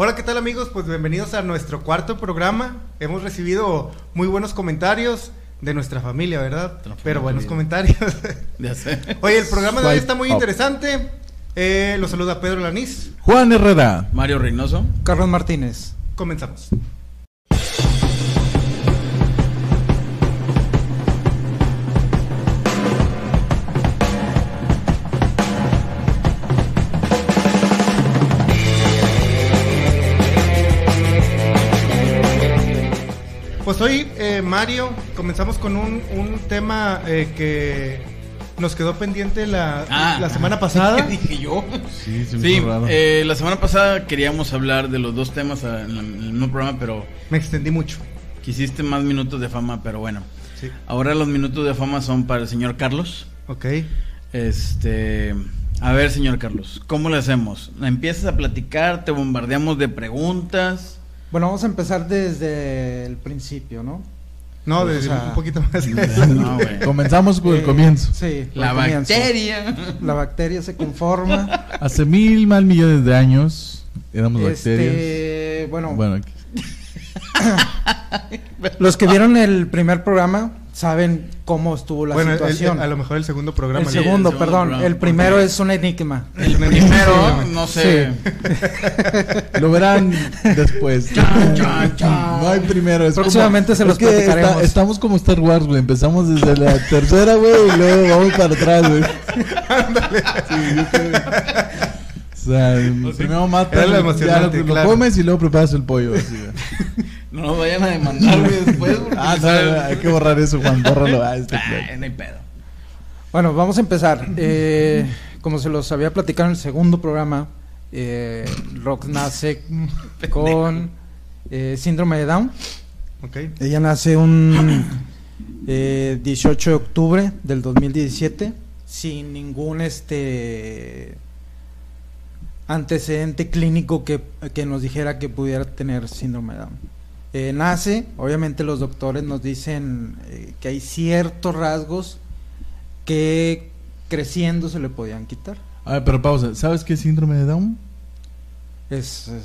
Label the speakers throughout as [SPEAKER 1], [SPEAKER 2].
[SPEAKER 1] Hola, ¿qué tal amigos? Pues bienvenidos a nuestro cuarto programa. Hemos recibido muy buenos comentarios de nuestra familia, ¿verdad? Pero buenos comentarios.
[SPEAKER 2] Ya sé.
[SPEAKER 1] Oye, el programa de hoy está muy interesante. Eh, lo saluda Pedro Lanís.
[SPEAKER 3] Juan Herrera.
[SPEAKER 2] Mario Reynoso.
[SPEAKER 4] Carlos Martínez.
[SPEAKER 1] Comenzamos. Pues hoy, eh, Mario, comenzamos con un, un tema eh, que nos quedó pendiente la,
[SPEAKER 2] Ah.
[SPEAKER 1] la semana pasada.
[SPEAKER 2] ¿Qué dije yo?
[SPEAKER 3] Sí, se me
[SPEAKER 2] Sí,
[SPEAKER 3] raro.
[SPEAKER 2] eh, la semana pasada queríamos hablar de los dos temas en, el mismo programa, pero
[SPEAKER 1] Me extendí mucho.
[SPEAKER 2] quisiste más minutos de fama, pero bueno.
[SPEAKER 1] Sí.
[SPEAKER 2] Ahora los minutos de fama son para el señor Carlos.
[SPEAKER 1] Ok.
[SPEAKER 2] Este, a ver, señor Carlos, ¿cómo le hacemos? ¿Empiezas a platicar? ¿Te bombardeamos de preguntas?
[SPEAKER 4] Bueno, vamos a empezar desde el principio, ¿no?
[SPEAKER 1] No,
[SPEAKER 4] O
[SPEAKER 1] desde
[SPEAKER 4] sea,
[SPEAKER 1] un poquito más.
[SPEAKER 2] No, güey.
[SPEAKER 3] Comenzamos por el
[SPEAKER 4] Eh,
[SPEAKER 3] comienzo.
[SPEAKER 4] Sí,
[SPEAKER 2] La
[SPEAKER 4] comienzo.
[SPEAKER 2] bacteria.
[SPEAKER 4] La bacteria se conforma.
[SPEAKER 3] Hace mil mal millones de años éramos bacterias.
[SPEAKER 4] este, bueno,
[SPEAKER 3] Bueno, aquí-
[SPEAKER 4] los que vieron el primer programa saben cómo estuvo la
[SPEAKER 1] bueno,
[SPEAKER 4] situación.
[SPEAKER 1] el- a lo mejor el segundo programa.
[SPEAKER 4] el
[SPEAKER 2] sí,
[SPEAKER 4] segundo,
[SPEAKER 2] el segundo
[SPEAKER 4] perdón.
[SPEAKER 2] programa,
[SPEAKER 4] el primero
[SPEAKER 2] porque-
[SPEAKER 4] es un enigma.
[SPEAKER 2] El primero, no sé.
[SPEAKER 3] lo verán después.
[SPEAKER 2] Chan, chan, chan.
[SPEAKER 3] No hay primero. Es
[SPEAKER 4] Próximamente se
[SPEAKER 3] es
[SPEAKER 4] los
[SPEAKER 3] que
[SPEAKER 4] platicaremos.
[SPEAKER 3] está- estamos como Star Wars, güey. Empezamos desde la tercera, güey, y luego vamos para atrás, güey. Sí, yo creo- O sea, primero matas,
[SPEAKER 1] Era lo
[SPEAKER 3] lo, comes y luego preparas el pollo. así, güey.
[SPEAKER 2] No nos vayan a demandar, güey, después. porque
[SPEAKER 3] Ah, no,
[SPEAKER 2] sale-
[SPEAKER 3] no, hay que borrar eso, Juan. Bórralo. Ah, este plan.
[SPEAKER 2] no hay pedo.
[SPEAKER 4] Bueno, vamos a empezar. Eh, como se los había platicado en el segundo programa, eh, Rox nace con eh, síndrome de Down.
[SPEAKER 1] Ok.
[SPEAKER 4] Ella nace un eh, 18 de octubre del 2017 sin ningún este antecedente clínico que, que nos dijera que pudiera tener síndrome de Down. Eh, nace, obviamente los doctores nos dicen eh, que hay ciertos rasgos que creciendo se le podían quitar.
[SPEAKER 3] A ver, pero pausa. ¿Sabes qué es síndrome de Down?
[SPEAKER 4] Es, es-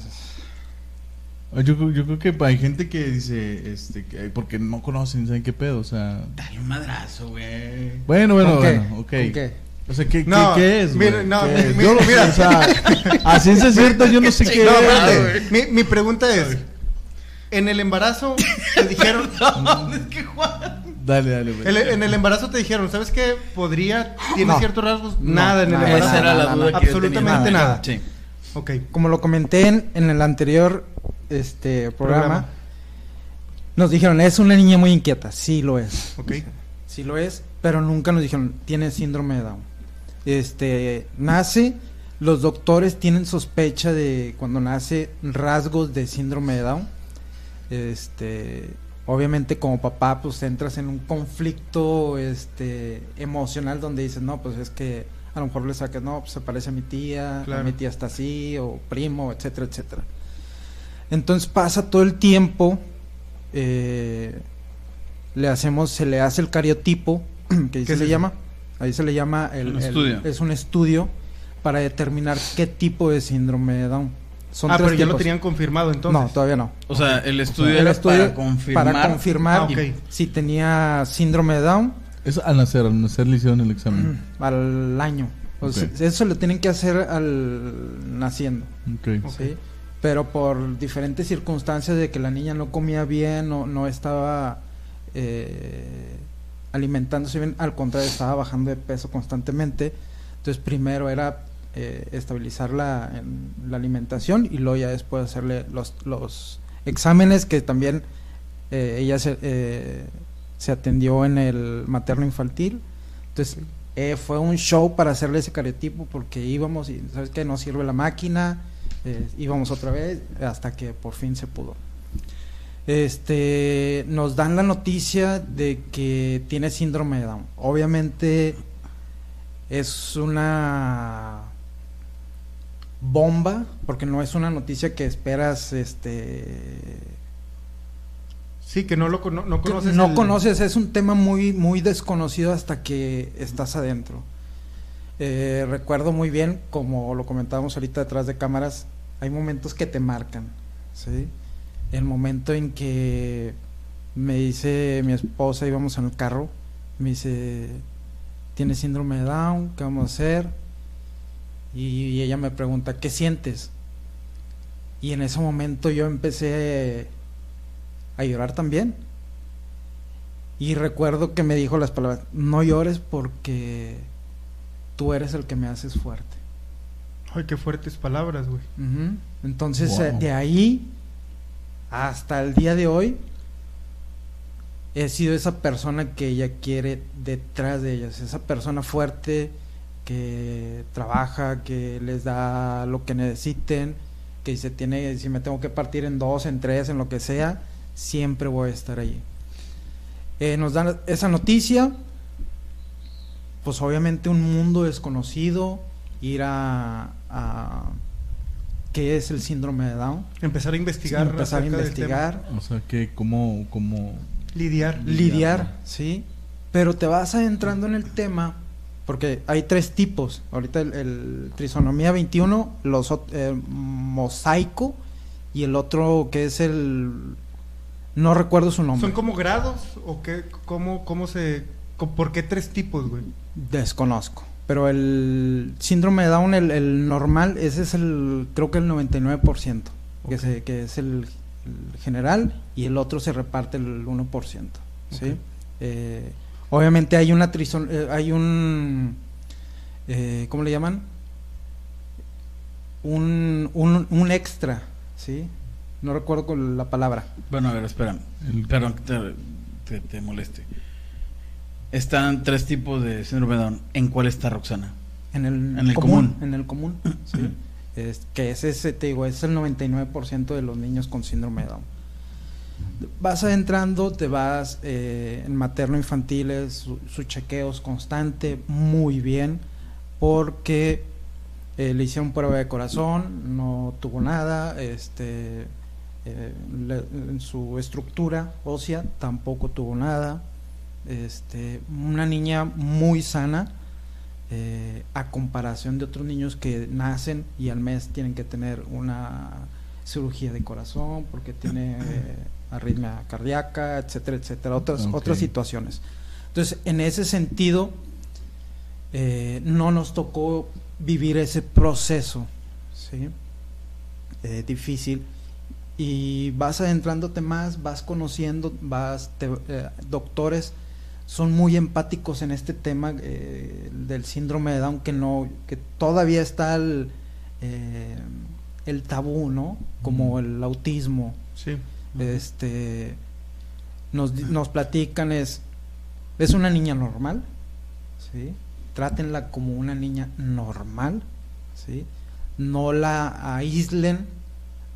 [SPEAKER 3] Ah, Yo, creo- yo creo que hay gente que dice, este, que, porque no conocen, saben qué pedo, o sea...
[SPEAKER 2] Dale un madrazo, güey.
[SPEAKER 3] Bueno, bueno,
[SPEAKER 4] ¿con qué?
[SPEAKER 3] bueno, ok.
[SPEAKER 4] ¿Con qué?
[SPEAKER 3] O sea, ¿qué,
[SPEAKER 1] No,
[SPEAKER 3] qué, qué es, güey?
[SPEAKER 1] mira, no,
[SPEAKER 3] ¿Qué
[SPEAKER 1] mi-
[SPEAKER 3] es?
[SPEAKER 1] mi-
[SPEAKER 3] Yo no-
[SPEAKER 1] mira.
[SPEAKER 3] o sea, a ciencia cierta yo no sé qué
[SPEAKER 1] No,
[SPEAKER 3] es.
[SPEAKER 1] Mi, mi pregunta es: ¿en el embarazo te dijeron.
[SPEAKER 2] No, es que Juan.
[SPEAKER 3] Dale, dale, güey.
[SPEAKER 1] el- en el embarazo te dijeron, ¿sabes qué? ¿Podría. ¿Tiene
[SPEAKER 4] No.
[SPEAKER 1] ciertos rasgos?
[SPEAKER 4] No,
[SPEAKER 1] nada en el embarazo.
[SPEAKER 2] Esa era la duda
[SPEAKER 4] nada.
[SPEAKER 2] que yo
[SPEAKER 1] Absolutamente
[SPEAKER 2] tenía.
[SPEAKER 1] nada.
[SPEAKER 2] Sí.
[SPEAKER 1] Ok.
[SPEAKER 4] Como lo comenté en, en el anterior este programa,
[SPEAKER 1] Programa.
[SPEAKER 4] nos dijeron, es una niña muy inquieta. Sí lo es.
[SPEAKER 1] Ok.
[SPEAKER 4] Sí lo es, pero nunca nos dijeron, tiene síndrome de Down. Este, nace, los doctores tienen sospecha de cuando nace rasgos de síndrome de Down. Este, obviamente como papá pues entras en un conflicto este emocional donde dices, "No, pues es que a lo mejor le sacas, no, pues se parece a mi tía, mi tía está así o primo, etcétera, etcétera." Entonces pasa todo el tiempo eh, le hacemos, se le hace el cariotipo, que ahí
[SPEAKER 1] ¿Qué
[SPEAKER 4] se
[SPEAKER 1] es
[SPEAKER 4] le
[SPEAKER 1] eso?
[SPEAKER 4] llama, ahí se le llama el,
[SPEAKER 2] Un
[SPEAKER 4] el- es un estudio para determinar qué tipo de síndrome de Down. Son
[SPEAKER 1] ah,
[SPEAKER 4] tres
[SPEAKER 1] pero ya lo tenían confirmado entonces.
[SPEAKER 4] No, todavía no.
[SPEAKER 2] O sea, el estudio
[SPEAKER 4] El
[SPEAKER 2] era
[SPEAKER 4] estudio
[SPEAKER 2] para confirmar.
[SPEAKER 4] para confirmar
[SPEAKER 1] Ah,
[SPEAKER 4] si tenía síndrome de Down
[SPEAKER 3] Es al nacer, al nacer le hicieron el examen.
[SPEAKER 4] al año. O sea,
[SPEAKER 3] Ok.
[SPEAKER 4] Eso le tienen que hacer al naciendo.
[SPEAKER 3] Ok.
[SPEAKER 1] Ok.
[SPEAKER 4] ¿sí? Pero por diferentes circunstancias de que la niña no comía bien, no, no estaba eh, alimentándose bien, al contrario, estaba bajando de peso constantemente. Entonces, primero era eh, estabilizar la, en- la alimentación y luego ya después hacerle los, los exámenes que también eh, ella se, eh, se atendió en el materno infantil. Entonces, eh, fue un show para hacerle ese cariotipo porque íbamos y, ¿sabes qué? No sirve la máquina, íbamos otra vez hasta que por fin se pudo. Este, nos dan la noticia de que tiene síndrome de Down. Obviamente es una bomba porque no es una noticia que esperas este
[SPEAKER 1] Sí, que no lo no
[SPEAKER 4] que
[SPEAKER 1] conoces.
[SPEAKER 4] no
[SPEAKER 1] el-
[SPEAKER 4] conoces, es un tema muy, muy desconocido hasta que estás adentro. Eh, recuerdo muy bien, como lo comentábamos ahorita detrás de cámaras, hay momentos que te marcan, ¿sí? El momento en que me dice mi esposa, íbamos en el carro, me dice, ¿tienes síndrome de Down? ¿Qué vamos a hacer? Y, ella me pregunta, ¿qué sientes? Y en ese momento yo empecé a llorar también. Y recuerdo que me dijo las palabras, no llores porque tú eres el que me haces fuerte.
[SPEAKER 1] Ay, qué fuertes palabras, güey.
[SPEAKER 4] Entonces, eh, de ahí hasta el día de hoy, he sido esa persona que ella quiere detrás de ellas, esa persona fuerte que trabaja, que les da lo que necesiten, que si tiene, si me tengo que partir en dos, en tres, en lo que sea, siempre voy a estar allí. Eh, nos dan esa noticia, pues obviamente un mundo desconocido, ir a, qué es el síndrome de Down.
[SPEAKER 1] Empezar a investigar.
[SPEAKER 4] empezar a investigar.
[SPEAKER 3] O sea, que cómo, cómo...
[SPEAKER 1] Lidiar.
[SPEAKER 4] Lidiar, sí. Pero te vas adentrando en el tema porque hay tres tipos. Ahorita el, trisonomía 21, los el mosaico y el otro que es el no recuerdo su nombre.
[SPEAKER 1] ¿Son como grados o qué cómo cómo se por qué tres tipos, güey?
[SPEAKER 4] Desconozco. Pero el síndrome de Down, el, normal, ese es el, creo que el 99%, que, que es el, general, y el otro se reparte el 1%. ¿sí? Eh, obviamente hay una trison, eh, hay un, eh, ¿cómo le llaman? Un, un, un, extra, ¿sí? No recuerdo con la palabra.
[SPEAKER 2] Bueno, a ver, espera, perdón que te moleste. Están tres tipos de síndrome de Down. ¿En cuál está Roxana?
[SPEAKER 4] En el, común, En el común, sí. Es, que es ese, te digo, es el 99% de los niños con síndrome de Down. Vas adentrando, te vas eh, en materno infantiles, su, chequeo chequeos constante, muy bien, porque eh, le hicieron prueba de corazón, no tuvo nada, este, eh, en su estructura ósea tampoco tuvo nada, este, una niña muy sana eh, a comparación de otros niños que nacen y al mes tienen que tener una cirugía de corazón porque tiene eh, arritmia cardíaca, etcétera, etcétera, otras, otras situaciones. Entonces, en ese sentido, eh, no nos tocó vivir ese proceso, ¿sí? difícil. Y vas adentrándote más, vas conociendo, vas doctores son muy empáticos en este tema eh, del síndrome de Down que no que todavía está el, eh, el tabú no como el autismo.
[SPEAKER 1] Sí
[SPEAKER 4] este nos, nos platican es es una niña normal sí trátenla como una niña normal sí no la aíslen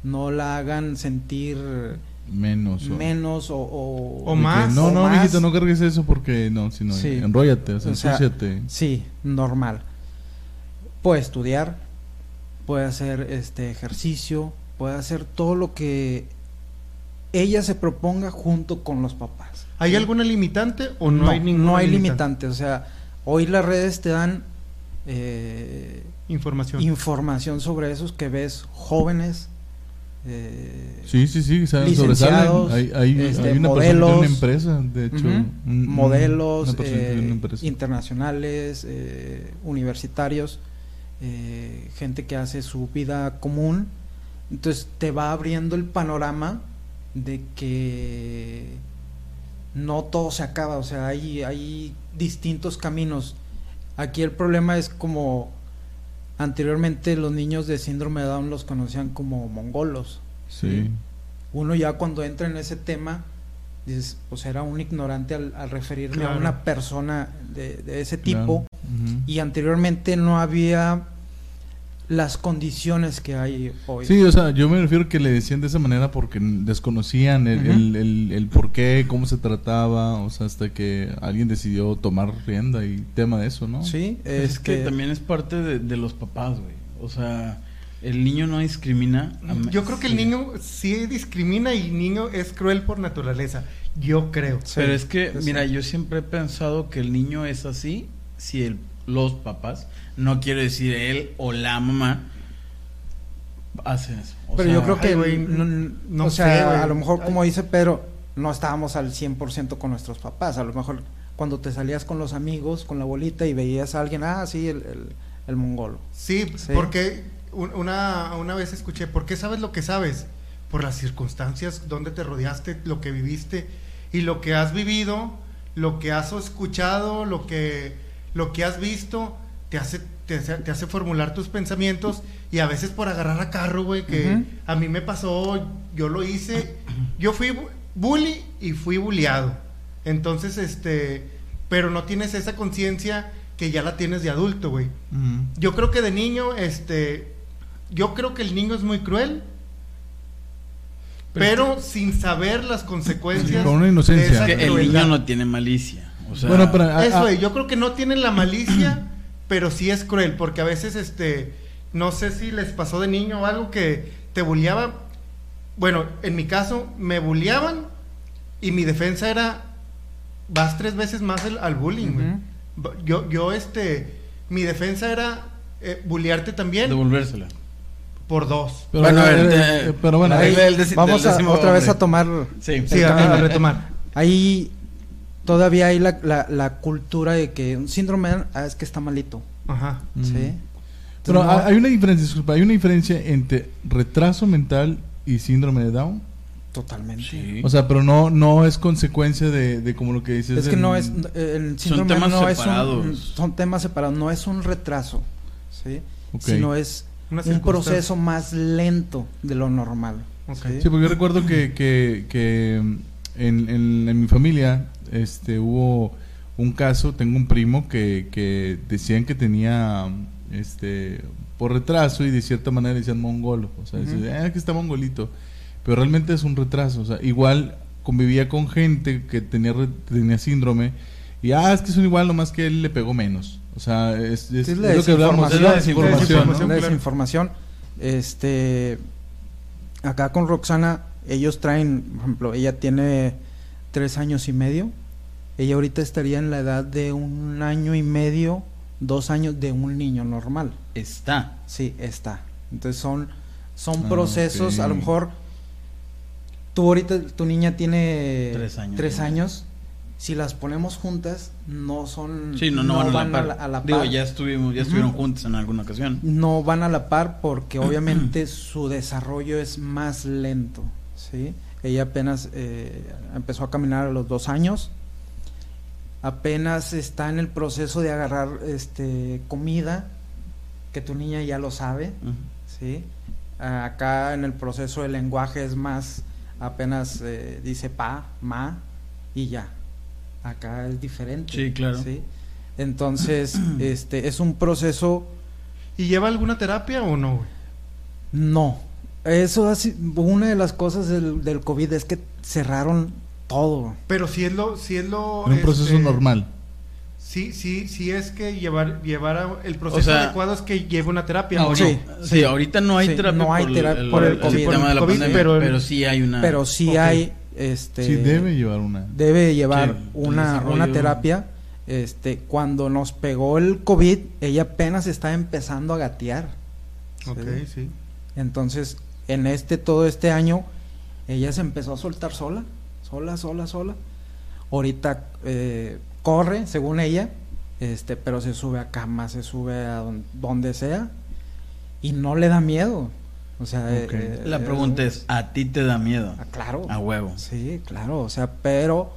[SPEAKER 4] no la hagan sentir
[SPEAKER 3] menos
[SPEAKER 4] o, menos o, o,
[SPEAKER 1] más.
[SPEAKER 3] No no mijito no cargues eso porque no si no enróllate o sea,
[SPEAKER 4] sí normal. Puede estudiar puede hacer este ejercicio puede hacer todo lo que ella se proponga junto con los papás.
[SPEAKER 1] Hay alguna limitante o no, hay ninguna
[SPEAKER 4] no hay limitante? o sea hoy las redes te dan eh,
[SPEAKER 1] información.
[SPEAKER 4] información sobre esos que ves jóvenes
[SPEAKER 3] eh, sí, sí, sí, licenciados, hay, hay, este, hay, una modelos, una empresa, de hecho,
[SPEAKER 4] modelos eh, internacionales, eh, universitarios, eh, gente que hace su vida común. Entonces te va abriendo el panorama de que no todo se acaba, o sea, hay, hay distintos caminos. Aquí el problema es como Anteriormente los niños de síndrome de Down los conocían como mongolos.
[SPEAKER 3] Sí.
[SPEAKER 4] Uno ya cuando entra en ese tema, dices, pues era un ignorante al, referirme a una persona de, ese tipo. Y anteriormente no había las condiciones que hay hoy.
[SPEAKER 3] Sí, o sea, yo me refiero que le decían de esa manera porque desconocían el, el, el, por qué, cómo se trataba, o sea, hasta que alguien decidió tomar rienda y tema de eso, ¿no?
[SPEAKER 4] Sí,
[SPEAKER 2] es, que, también es parte de, los papás, güey. O sea, el niño no discrimina.
[SPEAKER 1] Yo creo que el niño sí discrimina y el niño es cruel por naturaleza. Yo creo.
[SPEAKER 2] Pero es que, mira, yo siempre he pensado que el niño es así si el, los papás no quiero decir él o la mamá, hacen eso. O
[SPEAKER 4] Pero
[SPEAKER 2] sea,
[SPEAKER 4] yo creo que,
[SPEAKER 1] ay,
[SPEAKER 4] no,
[SPEAKER 1] no
[SPEAKER 4] o
[SPEAKER 1] sé,
[SPEAKER 4] sea, a lo mejor como dice Pedro, no estábamos al 100% con nuestros papás. A lo mejor cuando te salías con los amigos, con la bolita y veías a alguien, ah, sí, el, el, el mongolo.
[SPEAKER 1] Sí,
[SPEAKER 4] Sí.
[SPEAKER 1] porque un- una, una vez escuché, ¿por qué sabes lo que sabes? Por las circunstancias donde te rodeaste, lo que viviste y lo que has vivido, lo que has escuchado, lo que, lo que has visto, te hace, te, hace, te hace formular tus pensamientos y a veces por agarrar a carro, güey, que a mí me pasó, yo lo hice, yo fui bu- bully y fui bulliado. Entonces, este, pero no tienes esa conciencia que ya la tienes de adulto, güey. Yo creo que de niño, este, yo creo que el niño es muy cruel, pero, sin saber las consecuencias.
[SPEAKER 3] Con una inocencia.
[SPEAKER 1] de esa
[SPEAKER 2] que el niño no tiene malicia. O sea,
[SPEAKER 3] Bueno, pero- Ah,
[SPEAKER 1] Eso,
[SPEAKER 3] ah.
[SPEAKER 1] güey, yo creo que no tienen la malicia, pero sí es cruel, porque a veces, este, no sé si les pasó de niño o algo que te bulleaba. Bueno, en mi caso, me bulleaban y mi defensa era, vas tres veces más el- al bullying, güey. Yo, yo, este, mi defensa era eh, bullearte también
[SPEAKER 2] devolvérsela.
[SPEAKER 1] por dos.
[SPEAKER 3] Pero,
[SPEAKER 2] Bueno, ver,
[SPEAKER 3] eh, pero bueno, ahí-
[SPEAKER 4] Vamos a, otra vez a tomar...
[SPEAKER 2] Sí.
[SPEAKER 1] Sí, a, a retomar.
[SPEAKER 4] Ahí todavía hay la, la, la cultura de que un síndrome ah, es que está malito.
[SPEAKER 1] Ajá.
[SPEAKER 3] Mm.
[SPEAKER 4] ¿sí?
[SPEAKER 3] Pero
[SPEAKER 4] No-
[SPEAKER 3] hay una diferencia, disculpa, hay una diferencia entre retraso mental y síndrome de Down.
[SPEAKER 4] Totalmente.
[SPEAKER 2] Sí.
[SPEAKER 3] O sea, pero no no es consecuencia de, de como lo que dices.
[SPEAKER 4] Es que
[SPEAKER 3] en-
[SPEAKER 4] no es el síndrome
[SPEAKER 2] temas
[SPEAKER 4] no es
[SPEAKER 2] separados.
[SPEAKER 4] un, son temas separados, no es un retraso, ¿sí? Sino es un proceso más lento de lo normal. ¿sí?
[SPEAKER 3] Sí, porque yo recuerdo que, que, que mm, en, en, en mi familia este, hubo un caso, tengo un primo que, que decían que tenía este por retraso y de cierta manera decían mongolo, o sea,
[SPEAKER 4] Ujú.
[SPEAKER 3] decían, "Ah, que está mongolito, pero realmente es un retraso, o sea, igual convivía con gente que tenía, re- tenía síndrome y, ah, es que son igual, nomás que él le pegó menos. O sea, es, es,
[SPEAKER 4] es la
[SPEAKER 3] es lo que hablamos, es la
[SPEAKER 2] es la
[SPEAKER 3] desinformación, ¿no?
[SPEAKER 4] La
[SPEAKER 1] claro.
[SPEAKER 4] desinformación. Este, acá con Roxana, ellos traen, por ejemplo, ella tiene tres años y medio. Ella ahorita estaría en la edad de un año y medio, dos años de un niño normal.
[SPEAKER 2] Está.
[SPEAKER 4] Sí, está. Entonces son, son
[SPEAKER 3] Ah,
[SPEAKER 4] procesos, a lo mejor tú ahorita, tu niña tiene
[SPEAKER 2] Tres años.
[SPEAKER 4] tres años. Si las ponemos juntas, no son...
[SPEAKER 2] Sí, no, no, van, a la par.
[SPEAKER 4] a la
[SPEAKER 2] Digo,
[SPEAKER 4] par.
[SPEAKER 2] ya estuvimos, ya estuvieron juntos en alguna ocasión.
[SPEAKER 4] no van a la par porque obviamente su desarrollo es más lento, ¿sí? Ella apenas eh, empezó a caminar a los dos años, apenas está en el proceso de agarrar este comida, que tu niña ya lo sabe. ¿sí? Acá en el proceso del lenguaje es más, apenas eh, dice pa, ma y ya. Acá es diferente.
[SPEAKER 2] Sí, claro.
[SPEAKER 4] ¿sí? Entonces, este es un proceso
[SPEAKER 1] ¿Y lleva alguna terapia o no,
[SPEAKER 4] no. Eso así, una de las cosas del, del COVID es que cerraron todo.
[SPEAKER 1] Pero si es lo, si es lo.
[SPEAKER 3] En un proceso
[SPEAKER 1] este,
[SPEAKER 3] normal.
[SPEAKER 1] Sí, sí, sí es que llevar, llevar a- el proceso
[SPEAKER 2] O sea,
[SPEAKER 1] adecuado es que lleve una terapia.
[SPEAKER 2] No,
[SPEAKER 1] ¿o
[SPEAKER 2] sí, sí, ahorita no hay
[SPEAKER 4] Sí,
[SPEAKER 2] terapia
[SPEAKER 4] no hay
[SPEAKER 2] por,
[SPEAKER 4] terapia
[SPEAKER 2] el,
[SPEAKER 4] por el
[SPEAKER 2] el
[SPEAKER 4] COVID.
[SPEAKER 2] tema de la
[SPEAKER 1] COVID,
[SPEAKER 2] pandemia,
[SPEAKER 1] pero
[SPEAKER 2] pero, sí hay una...
[SPEAKER 4] Pero sí hay este
[SPEAKER 3] Sí, debe llevar una.
[SPEAKER 4] debe llevar una, una terapia. Este, cuando nos pegó el COVID, ella apenas estaba empezando a gatear.
[SPEAKER 1] Ok, sí.
[SPEAKER 4] Entonces, en este todo este año, ella se empezó a soltar sola, sola, sola, sola. Ahorita eh, corre, según ella, este, pero se sube a cama, se sube a don- donde sea y no le da miedo. O sea, eh,
[SPEAKER 2] La
[SPEAKER 4] eh,
[SPEAKER 2] pregunta es, ¿a ti te da miedo?
[SPEAKER 4] ah, claro.
[SPEAKER 2] A huevo.
[SPEAKER 4] Sí, claro, o sea, pero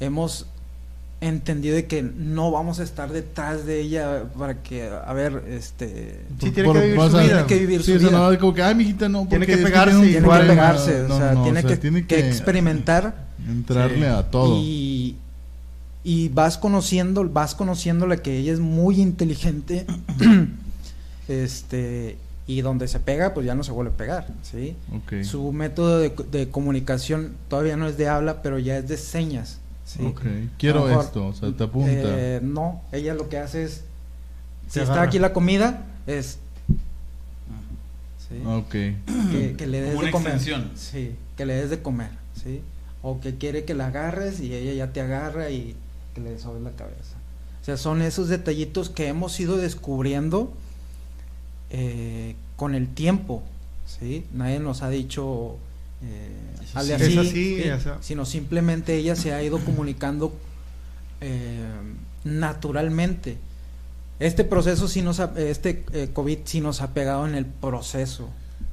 [SPEAKER 4] hemos entendido de que no vamos a estar detrás de ella para que, a ver, este...
[SPEAKER 1] Sí, tiene que vivir su vida.
[SPEAKER 4] Tiene que vivir
[SPEAKER 3] Sí,
[SPEAKER 4] su
[SPEAKER 3] o sea,
[SPEAKER 4] vida.
[SPEAKER 3] no, como que, ay, mijita, no.
[SPEAKER 1] Tiene
[SPEAKER 3] porque
[SPEAKER 1] que
[SPEAKER 3] es
[SPEAKER 1] pegarse
[SPEAKER 3] tiene un
[SPEAKER 4] Tiene que
[SPEAKER 1] igual,
[SPEAKER 3] problema".
[SPEAKER 4] pegarse, o
[SPEAKER 3] No,
[SPEAKER 4] sea,
[SPEAKER 3] no,
[SPEAKER 4] tiene,
[SPEAKER 3] o sea,
[SPEAKER 4] que,
[SPEAKER 3] tiene
[SPEAKER 4] que experimentar
[SPEAKER 3] Entrarle
[SPEAKER 1] Sí.
[SPEAKER 3] a todo.
[SPEAKER 4] y, y vas conociendo, vas conociéndole que ella es muy inteligente, este, y donde se pega, pues ya no se vuelve a pegar, ¿sí?
[SPEAKER 3] Ok.
[SPEAKER 4] Su método de, de comunicación todavía no es de habla, pero ya es de señas, ¿sí?
[SPEAKER 3] Ok. Quiero
[SPEAKER 4] mejor,
[SPEAKER 3] esto, o sea, te apunta.
[SPEAKER 4] Eh, no, ella lo que hace es, si está aquí la comida, es... ¿sí?
[SPEAKER 3] ok.
[SPEAKER 4] que, que le des
[SPEAKER 2] Como
[SPEAKER 4] de
[SPEAKER 2] una
[SPEAKER 4] comer.
[SPEAKER 2] extensión.
[SPEAKER 4] Sí, que le des de comer, ¿sí? O que quiere que la agarres y ella ya te agarra y que le sobes la cabeza. O sea, son esos detallitos que hemos ido descubriendo eh, con el tiempo, ¿sí? Nadie nos ha dicho eh,
[SPEAKER 2] así.
[SPEAKER 4] así,
[SPEAKER 1] Es así,
[SPEAKER 4] sino simplemente ella se ha ido comunicando eh, naturalmente. Este proceso sí nos ha, este eh, COVID sí nos ha pegado en el proceso,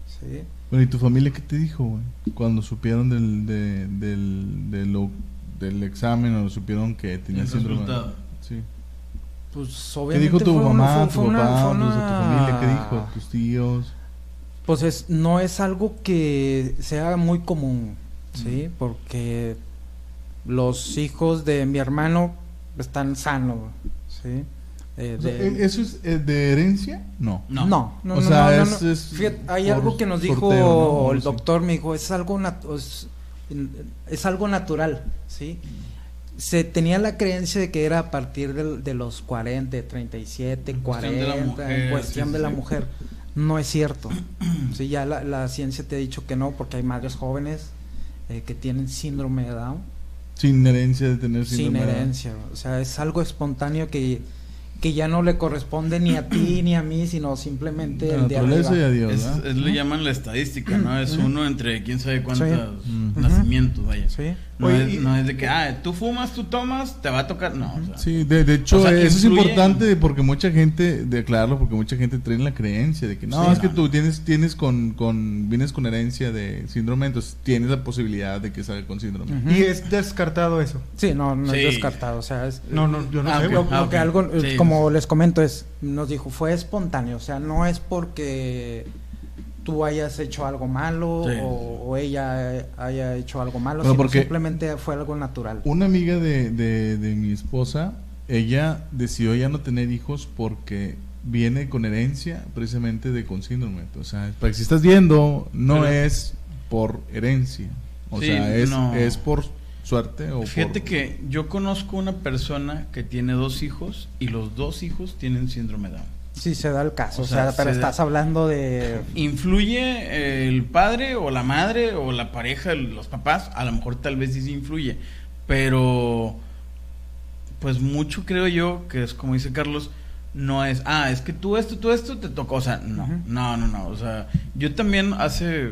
[SPEAKER 4] ¿sí?
[SPEAKER 3] Bueno, ¿y tu familia qué te dijo, güey? Cuando supieron del, de- del, de lo- del examen o supieron que tenía
[SPEAKER 2] El
[SPEAKER 3] síndrome.
[SPEAKER 2] resultado.
[SPEAKER 3] Sí.
[SPEAKER 4] Pues
[SPEAKER 3] ¿Qué
[SPEAKER 4] obviamente
[SPEAKER 3] dijo tu
[SPEAKER 4] fue una-
[SPEAKER 3] mamá,
[SPEAKER 4] fue-
[SPEAKER 3] tu
[SPEAKER 4] una-
[SPEAKER 3] papá, pues, de tu
[SPEAKER 4] una-
[SPEAKER 3] familia? ¿Qué dijo? ¿Tus tíos?
[SPEAKER 4] Pues es, no es algo que sea muy común, ¿sí? Porque los hijos de mi hermano están sanos, ¿sí? Eh,
[SPEAKER 3] O sea,
[SPEAKER 4] de-
[SPEAKER 3] ¿e- ¿Eso es eh, de herencia? No.
[SPEAKER 2] No.
[SPEAKER 4] no, no,
[SPEAKER 3] O
[SPEAKER 4] no,
[SPEAKER 3] sea,
[SPEAKER 4] no, no,
[SPEAKER 3] es-
[SPEAKER 4] no.
[SPEAKER 3] es
[SPEAKER 4] Fíjate, hay algo que nos dijo
[SPEAKER 3] sorteo, ¿no?
[SPEAKER 4] el
[SPEAKER 3] Sí.
[SPEAKER 4] doctor, me dijo, es algo, es, es algo natural, ¿sí? Se tenía la creencia de que era a partir del- de, los 40, 37,
[SPEAKER 2] En cuestión
[SPEAKER 4] 40,
[SPEAKER 2] de la mujer,
[SPEAKER 4] en cuestión
[SPEAKER 2] sí,
[SPEAKER 4] de
[SPEAKER 2] sí,
[SPEAKER 4] la mujer. No es cierto. sí, ya la, la ciencia te ha dicho que no, porque hay madres jóvenes eh, que tienen síndrome de Down
[SPEAKER 3] Sin herencia de tener
[SPEAKER 4] sin
[SPEAKER 3] síndrome de Down.
[SPEAKER 4] herencia. O sea, es algo espontáneo que, que ya no le corresponde ni a ti ni a mí, sino simplemente
[SPEAKER 3] La
[SPEAKER 4] el de
[SPEAKER 3] y a Dios,
[SPEAKER 2] Es, le llaman la estadística, ¿no? Es uno entre quién sabe cuántos
[SPEAKER 3] Ujú.
[SPEAKER 2] Nacimientos, vaya.
[SPEAKER 4] Sí.
[SPEAKER 2] No,
[SPEAKER 1] Oye,
[SPEAKER 2] es,
[SPEAKER 1] y-
[SPEAKER 2] no es de que, ah, tú fumas, tú tomas, te va a tocar. No, o sea,
[SPEAKER 3] Sí, de, de hecho,
[SPEAKER 2] O sea,
[SPEAKER 3] eso es importante porque mucha gente, de aclararlo, porque mucha gente trae la creencia de que no,
[SPEAKER 2] Sí,
[SPEAKER 3] es que
[SPEAKER 2] no.
[SPEAKER 3] tú tienes, tienes con, con, vienes con herencia de síndrome, entonces tienes la posibilidad de que salga con síndrome.
[SPEAKER 1] Y es descartado eso.
[SPEAKER 4] Sí, no, no
[SPEAKER 2] Sí.
[SPEAKER 4] es descartado. O sea, es,
[SPEAKER 1] No, no, yo no
[SPEAKER 2] Ah,
[SPEAKER 1] sé,
[SPEAKER 2] ok.
[SPEAKER 1] güey.
[SPEAKER 4] lo, lo
[SPEAKER 2] Ah,
[SPEAKER 4] algo,
[SPEAKER 2] Sí.
[SPEAKER 4] como les comento, es, nos dijo, fue espontáneo. O sea, no es porque tú hayas hecho algo malo
[SPEAKER 2] Sí.
[SPEAKER 4] o, o ella haya hecho algo malo,
[SPEAKER 3] Bueno,
[SPEAKER 4] sino
[SPEAKER 3] porque-
[SPEAKER 4] simplemente fue algo natural.
[SPEAKER 3] Una amiga de, de, de mi esposa, ella decidió ya no tener hijos porque viene con herencia precisamente de con síndrome. O sea, para que si estás viendo, no
[SPEAKER 2] Pero-
[SPEAKER 3] es por herencia. O
[SPEAKER 2] Sí,
[SPEAKER 3] sea, es,
[SPEAKER 2] no.
[SPEAKER 3] es por suerte o
[SPEAKER 2] Fíjate
[SPEAKER 3] por...
[SPEAKER 2] que yo conozco una persona que tiene dos hijos y los dos hijos tienen síndrome de Down.
[SPEAKER 4] Sí, se da el caso.
[SPEAKER 2] O
[SPEAKER 4] O sea, pero
[SPEAKER 2] se da-
[SPEAKER 4] estás hablando de...
[SPEAKER 2] ¿Influye el padre o la madre o la pareja, los papás? A lo mejor tal vez sí se influye, pero pues mucho creo yo que es como dice Carlos, no es, ah, es que tú esto, tú esto te tocó, o sea, no, no, no, no, o sea, yo también hace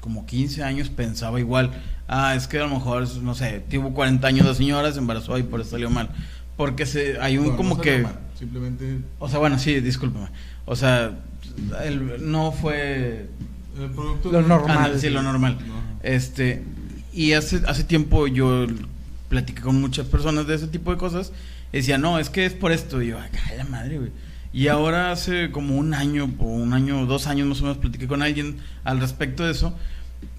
[SPEAKER 2] como 15 años pensaba igual, ah, es que a lo mejor, no sé, tuvo 40 años la señora, se embarazó y por eso salió mal, porque se, hay un
[SPEAKER 3] Bueno,
[SPEAKER 2] como
[SPEAKER 3] no
[SPEAKER 2] que...
[SPEAKER 3] mal, Simplemente...
[SPEAKER 2] O sea, bueno, sí, discúlpame. O sea, el- no fue
[SPEAKER 3] El producto
[SPEAKER 4] Lo normal.
[SPEAKER 2] Ah, no, sí, lo normal. Este, y hace, hace tiempo yo platiqué con muchas personas de ese tipo de cosas. Y decía, no, es que es por esto. Y yo, ay, la madre, güey. Y ahora hace como un año, o un año, dos años más o menos, platiqué con alguien al respecto de eso.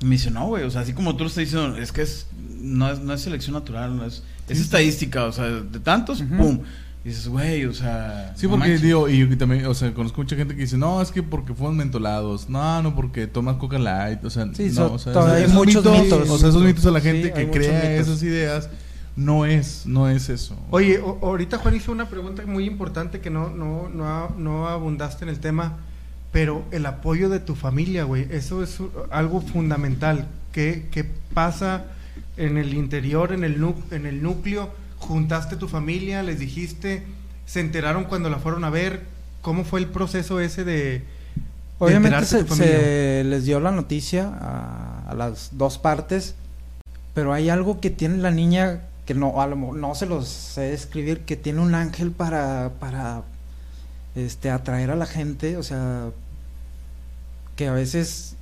[SPEAKER 2] Y me dice, no, güey, o sea, así como tú lo estás diciendo, es que es, no, es, no es selección natural, no es, es estadística, o sea, de tantos,
[SPEAKER 4] Ujú.
[SPEAKER 2] pum. Y dices, güey, o sea.
[SPEAKER 3] Sí,
[SPEAKER 2] no
[SPEAKER 3] porque
[SPEAKER 2] manches.
[SPEAKER 3] digo, y yo también, o sea, conozco mucha gente que dice, no, es que porque fueron mentolados, no, no, porque tomas Coca Light, o sea,
[SPEAKER 4] Sí,
[SPEAKER 3] no,
[SPEAKER 4] so-
[SPEAKER 3] o sea,
[SPEAKER 4] hay
[SPEAKER 3] esos
[SPEAKER 4] muchos mitos.
[SPEAKER 3] O sea, esos mitos a la gente que crea
[SPEAKER 4] mitos.
[SPEAKER 3] esas ideas, no es, no es eso.
[SPEAKER 1] Oye, o- ahorita Juan hizo una pregunta muy importante que no, no, no, no abundaste en el tema, pero el apoyo de tu familia, güey, eso es algo fundamental. ¿Qué, qué pasa en el interior, en el, en el núcleo? ¿Juntaste tu familia? ¿Les dijiste? ¿Se enteraron cuando la fueron a ver? ¿Cómo fue el proceso ese de...
[SPEAKER 4] Obviamente
[SPEAKER 1] de
[SPEAKER 4] se, se les dio la noticia a, a las dos partes, pero hay algo que tiene la niña que no, a lo no se los sé describir, que tiene un ángel para, para este, atraer a la gente, o sea, que a veces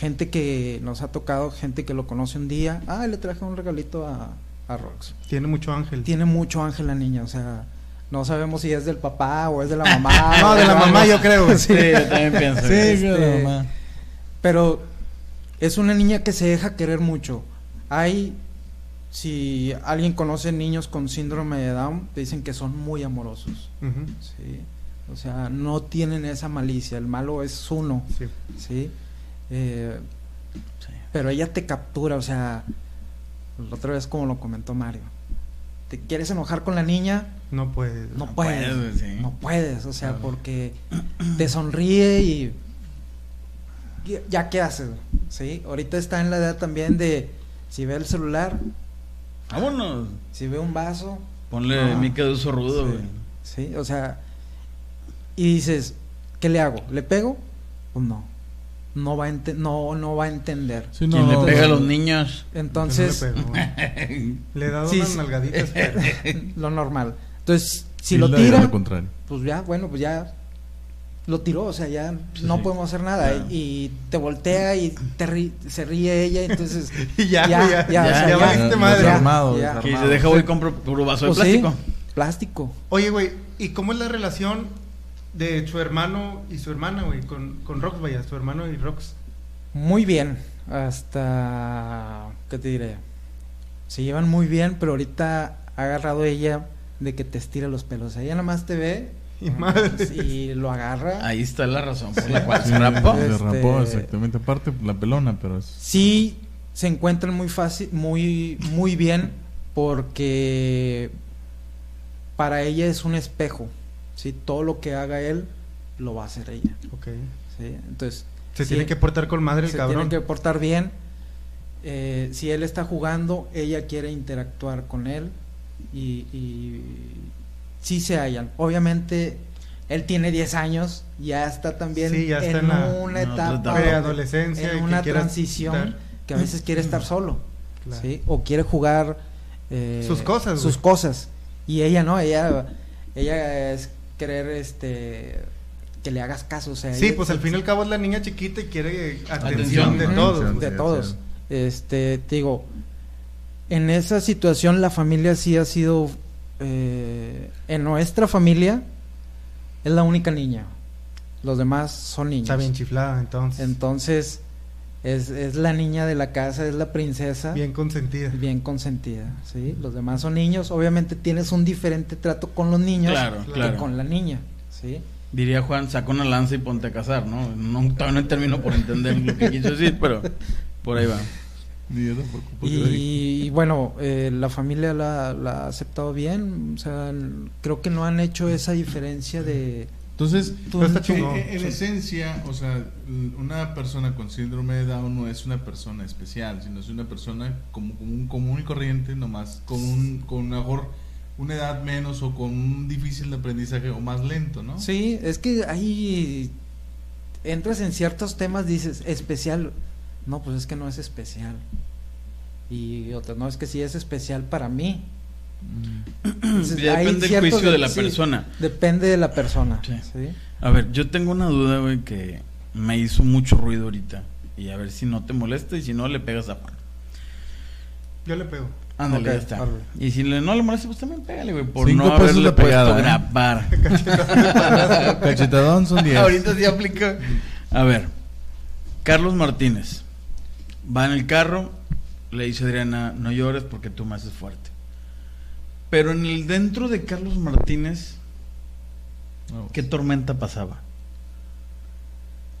[SPEAKER 4] gente que nos ha tocado, gente que lo conoce un día, ah, le traje un regalito a, a Rox.
[SPEAKER 1] Tiene mucho ángel.
[SPEAKER 4] Tiene mucho ángel la niña, o sea, no sabemos si es del papá o es de la mamá.
[SPEAKER 1] No, de la mamá yo creo.
[SPEAKER 2] Sí, yo también pienso.
[SPEAKER 3] Sí,
[SPEAKER 4] este,
[SPEAKER 3] claro, mamá.
[SPEAKER 4] Pero es una niña que se deja querer mucho. Hay, si alguien conoce niños con síndrome de Down, te dicen que son muy amorosos. ¿sí? O sea, no tienen esa malicia. El malo es uno.
[SPEAKER 1] sí.
[SPEAKER 4] ¿sí? Eh,
[SPEAKER 2] Sí.
[SPEAKER 4] pero ella te captura, o sea, la otra vez como lo comentó Mario. Te quieres enojar con la niña,
[SPEAKER 1] No puede.
[SPEAKER 4] no,
[SPEAKER 2] No
[SPEAKER 4] puedes,
[SPEAKER 2] puedes, sí.
[SPEAKER 4] no puedes, o sea,
[SPEAKER 3] Claro.
[SPEAKER 4] porque te sonríe y ya- qué haces, sí. Ahorita está en la edad también de si ve el celular,
[SPEAKER 2] Vámonos.
[SPEAKER 4] si ve un vaso,
[SPEAKER 2] Ponle
[SPEAKER 4] Ah.
[SPEAKER 2] mica de uso rudo,
[SPEAKER 4] sí, o sea, y dices, ¿qué le hago? ¿Le pego? pues no. No va a, ente- no, no va a entender.
[SPEAKER 3] Sí,
[SPEAKER 2] ¿Quién le pega a los niños?
[SPEAKER 4] Entonces,
[SPEAKER 1] le. Le he dado
[SPEAKER 4] Sí,
[SPEAKER 1] unas
[SPEAKER 4] sí.
[SPEAKER 1] nalgaditas. pero-
[SPEAKER 4] lo normal. Entonces, si lo tira,
[SPEAKER 3] lo contrario.
[SPEAKER 4] pues ya, bueno, pues ya lo tiró, o sea, ya
[SPEAKER 2] Sí,
[SPEAKER 4] no
[SPEAKER 2] sí.
[SPEAKER 4] podemos hacer nada.
[SPEAKER 2] Claro.
[SPEAKER 4] Y te voltea y te ri- se ríe ella, entonces
[SPEAKER 1] Y ya,
[SPEAKER 4] Ya,
[SPEAKER 1] ya.
[SPEAKER 2] Que se deja voy y compro puro vaso de
[SPEAKER 4] Pues sí.
[SPEAKER 2] plástico.
[SPEAKER 4] plástico.
[SPEAKER 1] Oye, güey, ¿y cómo es la relación de su hermano y su hermana, güey? Con, con Rox, vaya, su hermano y Rox.
[SPEAKER 4] Muy bien, hasta, ¿qué te diré? Se llevan muy bien, pero ahorita ha agarrado ella de que te estira los pelos. Ella nada más te ve
[SPEAKER 1] Y madre.
[SPEAKER 4] y lo agarra.
[SPEAKER 2] Ahí está la razón por la cual
[SPEAKER 3] Sí,
[SPEAKER 2] se rapó.
[SPEAKER 3] Se
[SPEAKER 4] Este-
[SPEAKER 3] rapó, exactamente. Aparte, la pelona, pero es.
[SPEAKER 4] Sí se encuentran muy fácil, muy, muy bien, porque para ella es un espejo. ¿Sí? Todo lo que haga él, lo va a hacer ella.
[SPEAKER 1] Ok.
[SPEAKER 4] ¿sí? Entonces,
[SPEAKER 1] Se
[SPEAKER 4] sí,
[SPEAKER 1] tiene que portar con madre el
[SPEAKER 4] se
[SPEAKER 1] cabrón.
[SPEAKER 4] tiene que portar bien. Eh, si él está jugando, ella quiere interactuar con él y, y sí se hallan. Obviamente, él tiene 10 años, ya está también
[SPEAKER 1] Sí, ya está
[SPEAKER 4] en
[SPEAKER 1] en la-
[SPEAKER 4] una etapa.
[SPEAKER 1] Preadolescencia y
[SPEAKER 4] en una transición
[SPEAKER 1] dar-
[SPEAKER 4] que a veces quiere estar solo,
[SPEAKER 1] Claro.
[SPEAKER 4] ¿sí? O quiere jugar eh,
[SPEAKER 1] Sus cosas,
[SPEAKER 4] sus cosas. Y ella no, ella, ella es querer, este, que le hagas caso, o sea,
[SPEAKER 1] Sí,
[SPEAKER 4] ella-
[SPEAKER 1] pues al fin y al cabo es la niña chiquita y quiere atención,
[SPEAKER 2] Atención.
[SPEAKER 1] de todos.
[SPEAKER 4] De
[SPEAKER 3] Sí,
[SPEAKER 4] todos.
[SPEAKER 3] sí.
[SPEAKER 4] Este, te digo, en esa situación la familia sí ha sido, eh, en nuestra familia es la única niña, los demás son niños.
[SPEAKER 1] Está bien chiflada, entonces.
[SPEAKER 4] Entonces, es, es la niña de la casa, es la princesa.
[SPEAKER 1] bien consentida.
[SPEAKER 4] bien consentida, ¿sí? Los demás son niños. Obviamente tienes un diferente trato con los niños
[SPEAKER 2] Claro,
[SPEAKER 4] que
[SPEAKER 2] claro.
[SPEAKER 4] con la niña, ¿sí?
[SPEAKER 2] Diría Juan, saca una lanza y ponte a casar, ¿no? no todavía no termino por entender lo que quiso decir, pero por ahí va.
[SPEAKER 4] Y, y bueno, eh, la familia la, la ha aceptado bien. O sea, creo que no han hecho esa diferencia de...
[SPEAKER 3] Entonces,
[SPEAKER 1] Pero está
[SPEAKER 3] en, esencia, o sea, una persona con síndrome de Down no es una persona especial, sino es una persona como, como un común y corriente, nomás con un, con mejor una edad menos o con un difícil de aprendizaje o más lento, ¿no?
[SPEAKER 4] Sí, es que ahí entras en ciertos temas, dices, especial. No, pues es que no es especial. Y otra, no, es que sí es especial para mí. Entonces,
[SPEAKER 2] Ya
[SPEAKER 4] hay
[SPEAKER 2] depende del juicio de la
[SPEAKER 4] sí,
[SPEAKER 2] persona.
[SPEAKER 4] Depende de la persona.
[SPEAKER 2] Sí.
[SPEAKER 4] ¿sí?
[SPEAKER 2] A ver, yo tengo una duda, güey, que me hizo mucho ruido ahorita. Y a ver si no te molesta y si no, le pegas a Juan.
[SPEAKER 1] Yo le pego.
[SPEAKER 2] Ándale, ya está. Y si le, no le molesta, pues también pégale, güey, por
[SPEAKER 3] Cinco
[SPEAKER 2] no haberle puesto
[SPEAKER 3] ¿eh?
[SPEAKER 2] grabar.
[SPEAKER 3] Cachetadón son 10.
[SPEAKER 2] Ahorita sí aplica. A ver, Carlos Martínez va en el carro, le dice a Adriana, no llores porque tú me haces fuerte. Pero en el dentro de Carlos Martínez. ¿qué tormenta pasaba?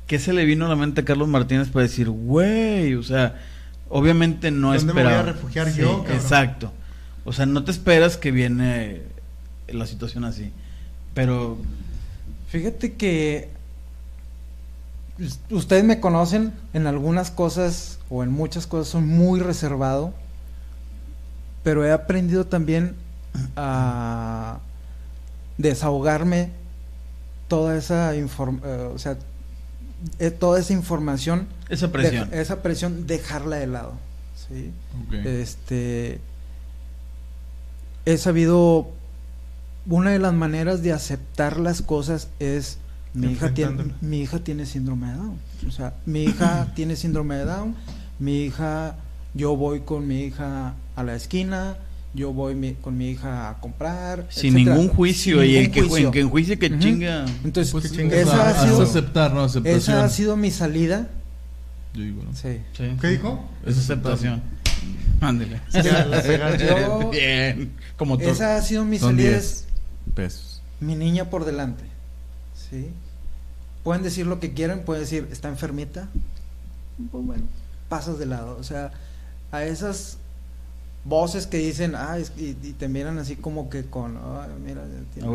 [SPEAKER 2] ¿Qué se le vino a la mente a Carlos Martínez para decir, güey, o sea, obviamente no
[SPEAKER 1] ¿Dónde me voy
[SPEAKER 2] esperaba.
[SPEAKER 1] a refugiar yo, cabrón?
[SPEAKER 2] Exacto. O sea, no te esperas que viene la situación así. Pero
[SPEAKER 4] Fíjate que us- ustedes me conocen en algunas cosas o en muchas cosas soy muy reservado, pero he aprendido también a desahogarme toda esa inform- eh, o sea, eh, toda esa información,
[SPEAKER 2] esa presión.
[SPEAKER 4] esa presión dejarla de lado, ¿sí? Este he sabido una de las maneras de aceptar las cosas es mi hija tiene mi hija tiene síndrome de Down. O sea, mi hija tiene síndrome de Down, mi hija yo voy con mi hija a la esquina, yo voy mi- con mi hija a comprar
[SPEAKER 2] Sin
[SPEAKER 4] etcétera.
[SPEAKER 2] ningún juicio.
[SPEAKER 4] Sin
[SPEAKER 2] y el que,
[SPEAKER 4] juicio.
[SPEAKER 2] que enjuicie que
[SPEAKER 4] Ujú.
[SPEAKER 2] chinga.
[SPEAKER 4] Entonces,
[SPEAKER 3] Pues,
[SPEAKER 1] que chingue
[SPEAKER 4] esa ha sido
[SPEAKER 3] es aceptar, ¿no?
[SPEAKER 4] Esa ha sido mi salida.
[SPEAKER 3] Yo digo, ¿no?
[SPEAKER 4] Sí.
[SPEAKER 2] Sí.
[SPEAKER 1] ¿Qué dijo?
[SPEAKER 2] Es aceptación. Ándele.
[SPEAKER 1] Ya, la pegaste.
[SPEAKER 4] Yo-
[SPEAKER 2] Bien. Como todo.
[SPEAKER 4] Esa ha sido mi salida.
[SPEAKER 3] 10
[SPEAKER 4] es
[SPEAKER 3] pesos.
[SPEAKER 4] mi niña por delante. ¿Sí? Pueden decir lo que quieran, pueden decir, está enfermita. Pues bueno, pasas de lado. O sea, a esas voces que dicen, ah, es- y, y te miran así como que con, "Ay, mira, tiene-.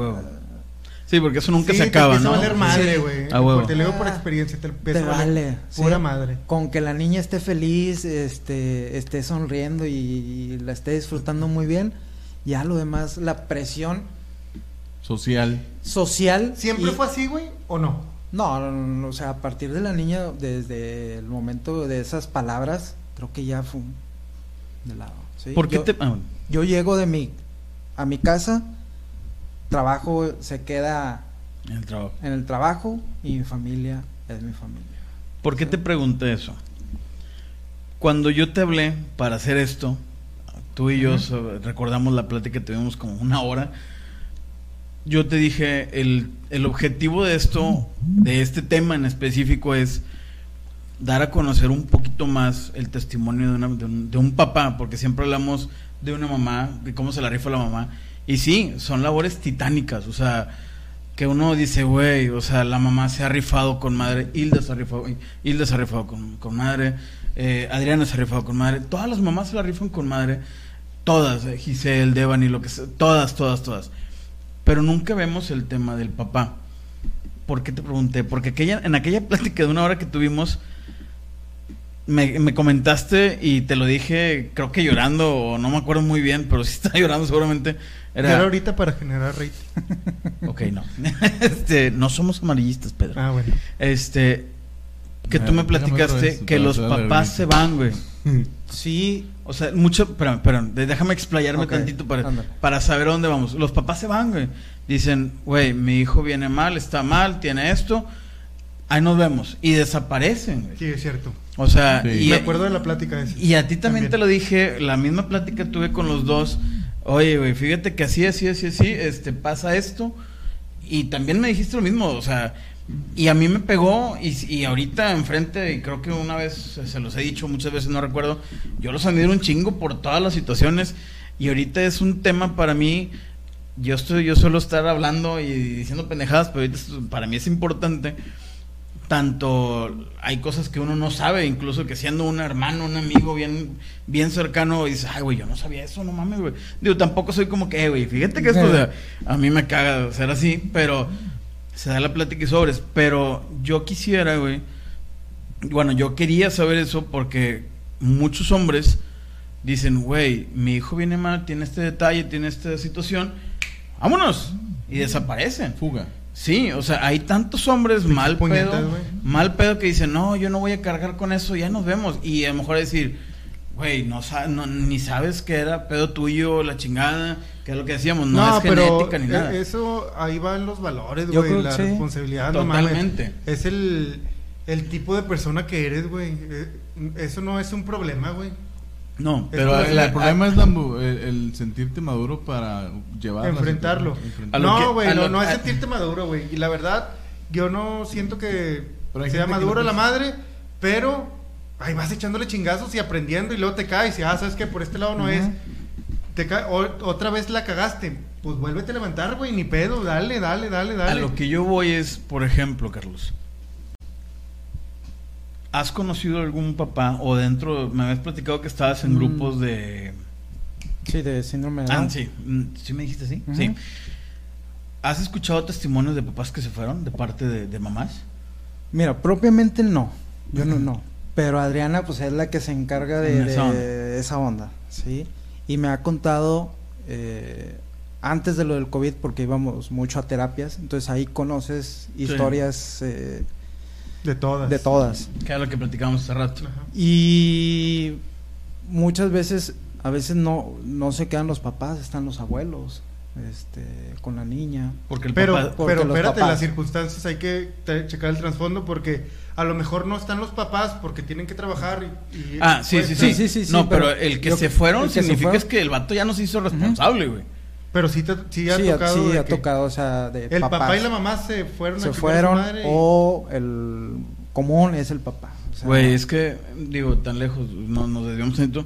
[SPEAKER 2] Sí, porque eso nunca
[SPEAKER 1] Sí,
[SPEAKER 2] se
[SPEAKER 1] te
[SPEAKER 2] acaba,
[SPEAKER 1] empieza
[SPEAKER 2] ¿no?
[SPEAKER 1] a valer madre,
[SPEAKER 4] Sí.
[SPEAKER 1] güey.
[SPEAKER 2] Huevo.
[SPEAKER 1] Te digo por
[SPEAKER 4] Ah,
[SPEAKER 1] experiencia, te
[SPEAKER 4] te vale.
[SPEAKER 1] Pura
[SPEAKER 4] sí.
[SPEAKER 1] madre.
[SPEAKER 4] Con que la niña esté feliz, este, esté sonriendo y, y la esté disfrutando muy bien, ya lo demás, la presión
[SPEAKER 3] Social.
[SPEAKER 4] social.
[SPEAKER 1] ¿Siempre
[SPEAKER 4] y-
[SPEAKER 1] fue así, güey? ¿O no?
[SPEAKER 4] No, no, o sea, a partir de la niña, desde el momento de esas palabras, creo que ya fue de lado. ¿Sí?
[SPEAKER 2] ¿Por qué
[SPEAKER 4] yo,
[SPEAKER 2] te.? ah,
[SPEAKER 4] yo llego de mi a mi casa, trabajo se queda
[SPEAKER 2] en el trabajo.
[SPEAKER 4] en el trabajo y mi familia es mi familia.
[SPEAKER 2] ¿Por qué te pregunté eso? Cuando yo te hablé para hacer esto, tú y yo
[SPEAKER 1] Ujú.
[SPEAKER 2] so- recordamos la plática que tuvimos como una hora. Yo te dije, el, el objetivo de esto, de este tema en específico, es dar a conocer un poquito más el testimonio de, una- de un, de un papá, porque siempre hablamos de una mamá, de cómo se la rifa la mamá. Y sí, son labores titánicas, o sea, que uno dice, güey, o sea, la mamá se ha rifado con madre, Hilda se ha rifado, Hilda se ha rifado con, con madre, eh, Adriana se ha rifado con madre, todas las mamás se la rifan con madre, todas, eh, Giselle, Devani, lo que sea, todas, todas, todas. Pero nunca vemos el tema del papá. ¿Por qué te pregunté? Porque aquella, en aquella plática de una hora que tuvimos, me, me comentaste y te lo dije, creo que llorando, o no me acuerdo muy bien, pero sí estaba llorando seguramente.
[SPEAKER 1] Era
[SPEAKER 2] Era,
[SPEAKER 1] ahorita para generar rating.
[SPEAKER 2] ok, no. este, no somos amarillistas, Pedro.
[SPEAKER 1] Ah, bueno.
[SPEAKER 2] Este, que tú me platicaste que los papás se van, güey.
[SPEAKER 4] Sí,
[SPEAKER 2] O sea, mucho, pero, pero déjame explayarme
[SPEAKER 4] Ok,
[SPEAKER 2] tantito para,
[SPEAKER 4] ándale.
[SPEAKER 2] para saber dónde vamos. Los papás se van, güey. Dicen, güey, mi hijo viene mal, está mal, tiene esto. Ahí nos vemos. Y desaparecen, güey.
[SPEAKER 1] Sí, es cierto.
[SPEAKER 2] O sea,
[SPEAKER 3] Sí.
[SPEAKER 2] y,
[SPEAKER 1] Me acuerdo de la plática esa.
[SPEAKER 2] y a ti también,
[SPEAKER 1] También.
[SPEAKER 2] te lo dije, la misma plática tuve con los dos. Oye, güey, fíjate que así, así, así, así, este, pasa esto. Y también me dijiste lo mismo, o sea, y a mí me pegó, y, y ahorita enfrente, y creo que una vez se los he dicho, muchas veces no recuerdo, yo los admiro un chingo por todas las situaciones, y ahorita es un tema para mí, yo estoy, yo suelo estar hablando y diciendo pendejadas, pero ahorita es- para mí es importante tanto hay cosas que uno no sabe, incluso que siendo un hermano, un amigo bien, bien cercano, dices, ay, güey, yo no sabía eso, no mames, güey. Digo, tampoco soy como que, "Eh, güey, fíjate que esto, o a mí me caga ser así, pero se da la plática y sobres. Pero yo quisiera, güey, bueno, yo quería saber eso porque muchos hombres dicen, güey, mi hijo viene mal, tiene este detalle, tiene esta situación, vámonos, y desaparecen.
[SPEAKER 3] Fuga.
[SPEAKER 2] Sí, o sea, hay tantos hombres mal
[SPEAKER 1] puñetas,
[SPEAKER 2] pedo, mal pedo que dicen, no, yo no voy a cargar con eso, ya nos vemos. Y a lo mejor decir, güey, no, sa- no- ni sabes que era pedo tuyo, la chingada, que es lo que decíamos, no, es genética ni
[SPEAKER 1] eh,
[SPEAKER 2] nada.
[SPEAKER 1] eso ahí van los valores, güey, la
[SPEAKER 4] sí.
[SPEAKER 1] responsabilidad. no.
[SPEAKER 2] Totalmente.
[SPEAKER 1] es el, el tipo de persona que eres, güey. Eh, Eso no es un problema, güey.
[SPEAKER 2] No, pero
[SPEAKER 3] el, problema es la el, el sentirte maduro para llevar la
[SPEAKER 1] Enfrentarlo.
[SPEAKER 3] situación,
[SPEAKER 2] A lo
[SPEAKER 1] No, güey,
[SPEAKER 2] a
[SPEAKER 1] no, no es
[SPEAKER 2] a-
[SPEAKER 1] sentirte maduro, güey. Y la verdad, yo no siento que sea
[SPEAKER 3] que no
[SPEAKER 1] la madre, pero ahí vas echándole chingazos y aprendiendo y luego te caes y ah, sabes que por este lado no es. Te ca- o- otra vez la cagaste. Pues vuélvete a levantar, güey, ni pedo, dale, dale, dale,
[SPEAKER 2] a
[SPEAKER 1] dale.
[SPEAKER 2] lo que yo voy es, por ejemplo, Carlos, ¿has conocido algún papá o dentro, me habías platicado que estabas en
[SPEAKER 4] Mm.
[SPEAKER 2] grupos de...
[SPEAKER 4] sí, de síndrome de
[SPEAKER 2] Ah, sí, mm, ¿sí me dijiste así?
[SPEAKER 4] Ujú.
[SPEAKER 2] Sí. ¿Has escuchado testimonios de papás que se fueron de parte de, de mamás?
[SPEAKER 4] Mira, propiamente no. Yo no, no. Pero Adriana, pues es la que se encarga de,
[SPEAKER 2] En esa
[SPEAKER 4] de esa onda, ¿sí? Y me ha contado eh, antes de lo del COVID, porque íbamos mucho a terapias, entonces ahí conoces historias eh,
[SPEAKER 1] De todas.
[SPEAKER 4] de todas.
[SPEAKER 2] Que era lo que platicábamos hace rato.
[SPEAKER 1] Ajá.
[SPEAKER 4] Y muchas veces, a veces no, no se quedan los papás, están los abuelos, este, con la niña.
[SPEAKER 2] Porque el
[SPEAKER 1] Pero,
[SPEAKER 2] papá...
[SPEAKER 4] porque
[SPEAKER 1] pero espérate,
[SPEAKER 4] papás-
[SPEAKER 1] las circunstancias hay que checar el trasfondo porque a lo mejor no están los papás porque tienen que trabajar y... y-
[SPEAKER 2] Ah, sí, sí, sí.
[SPEAKER 4] Sí, sí, sí,
[SPEAKER 2] no, pero,
[SPEAKER 4] pero
[SPEAKER 2] el que
[SPEAKER 4] yo-
[SPEAKER 2] se fueron
[SPEAKER 4] el que se
[SPEAKER 2] significa
[SPEAKER 4] fueron-
[SPEAKER 2] es que el vato ya no se hizo responsable, güey.
[SPEAKER 1] Pero sí, te- sí ha
[SPEAKER 4] sí,
[SPEAKER 1] tocado.
[SPEAKER 4] sí,
[SPEAKER 1] de
[SPEAKER 4] ha
[SPEAKER 1] que
[SPEAKER 4] tocado, o sea, de
[SPEAKER 1] El papá
[SPEAKER 4] papás.
[SPEAKER 1] y la mamá se fueron a
[SPEAKER 4] se
[SPEAKER 1] chingar a su
[SPEAKER 4] fueron
[SPEAKER 1] madre y-
[SPEAKER 4] o el común es el papá. o sea,
[SPEAKER 2] Güey, es que, digo, tan lejos, no, nos desviamos tanto.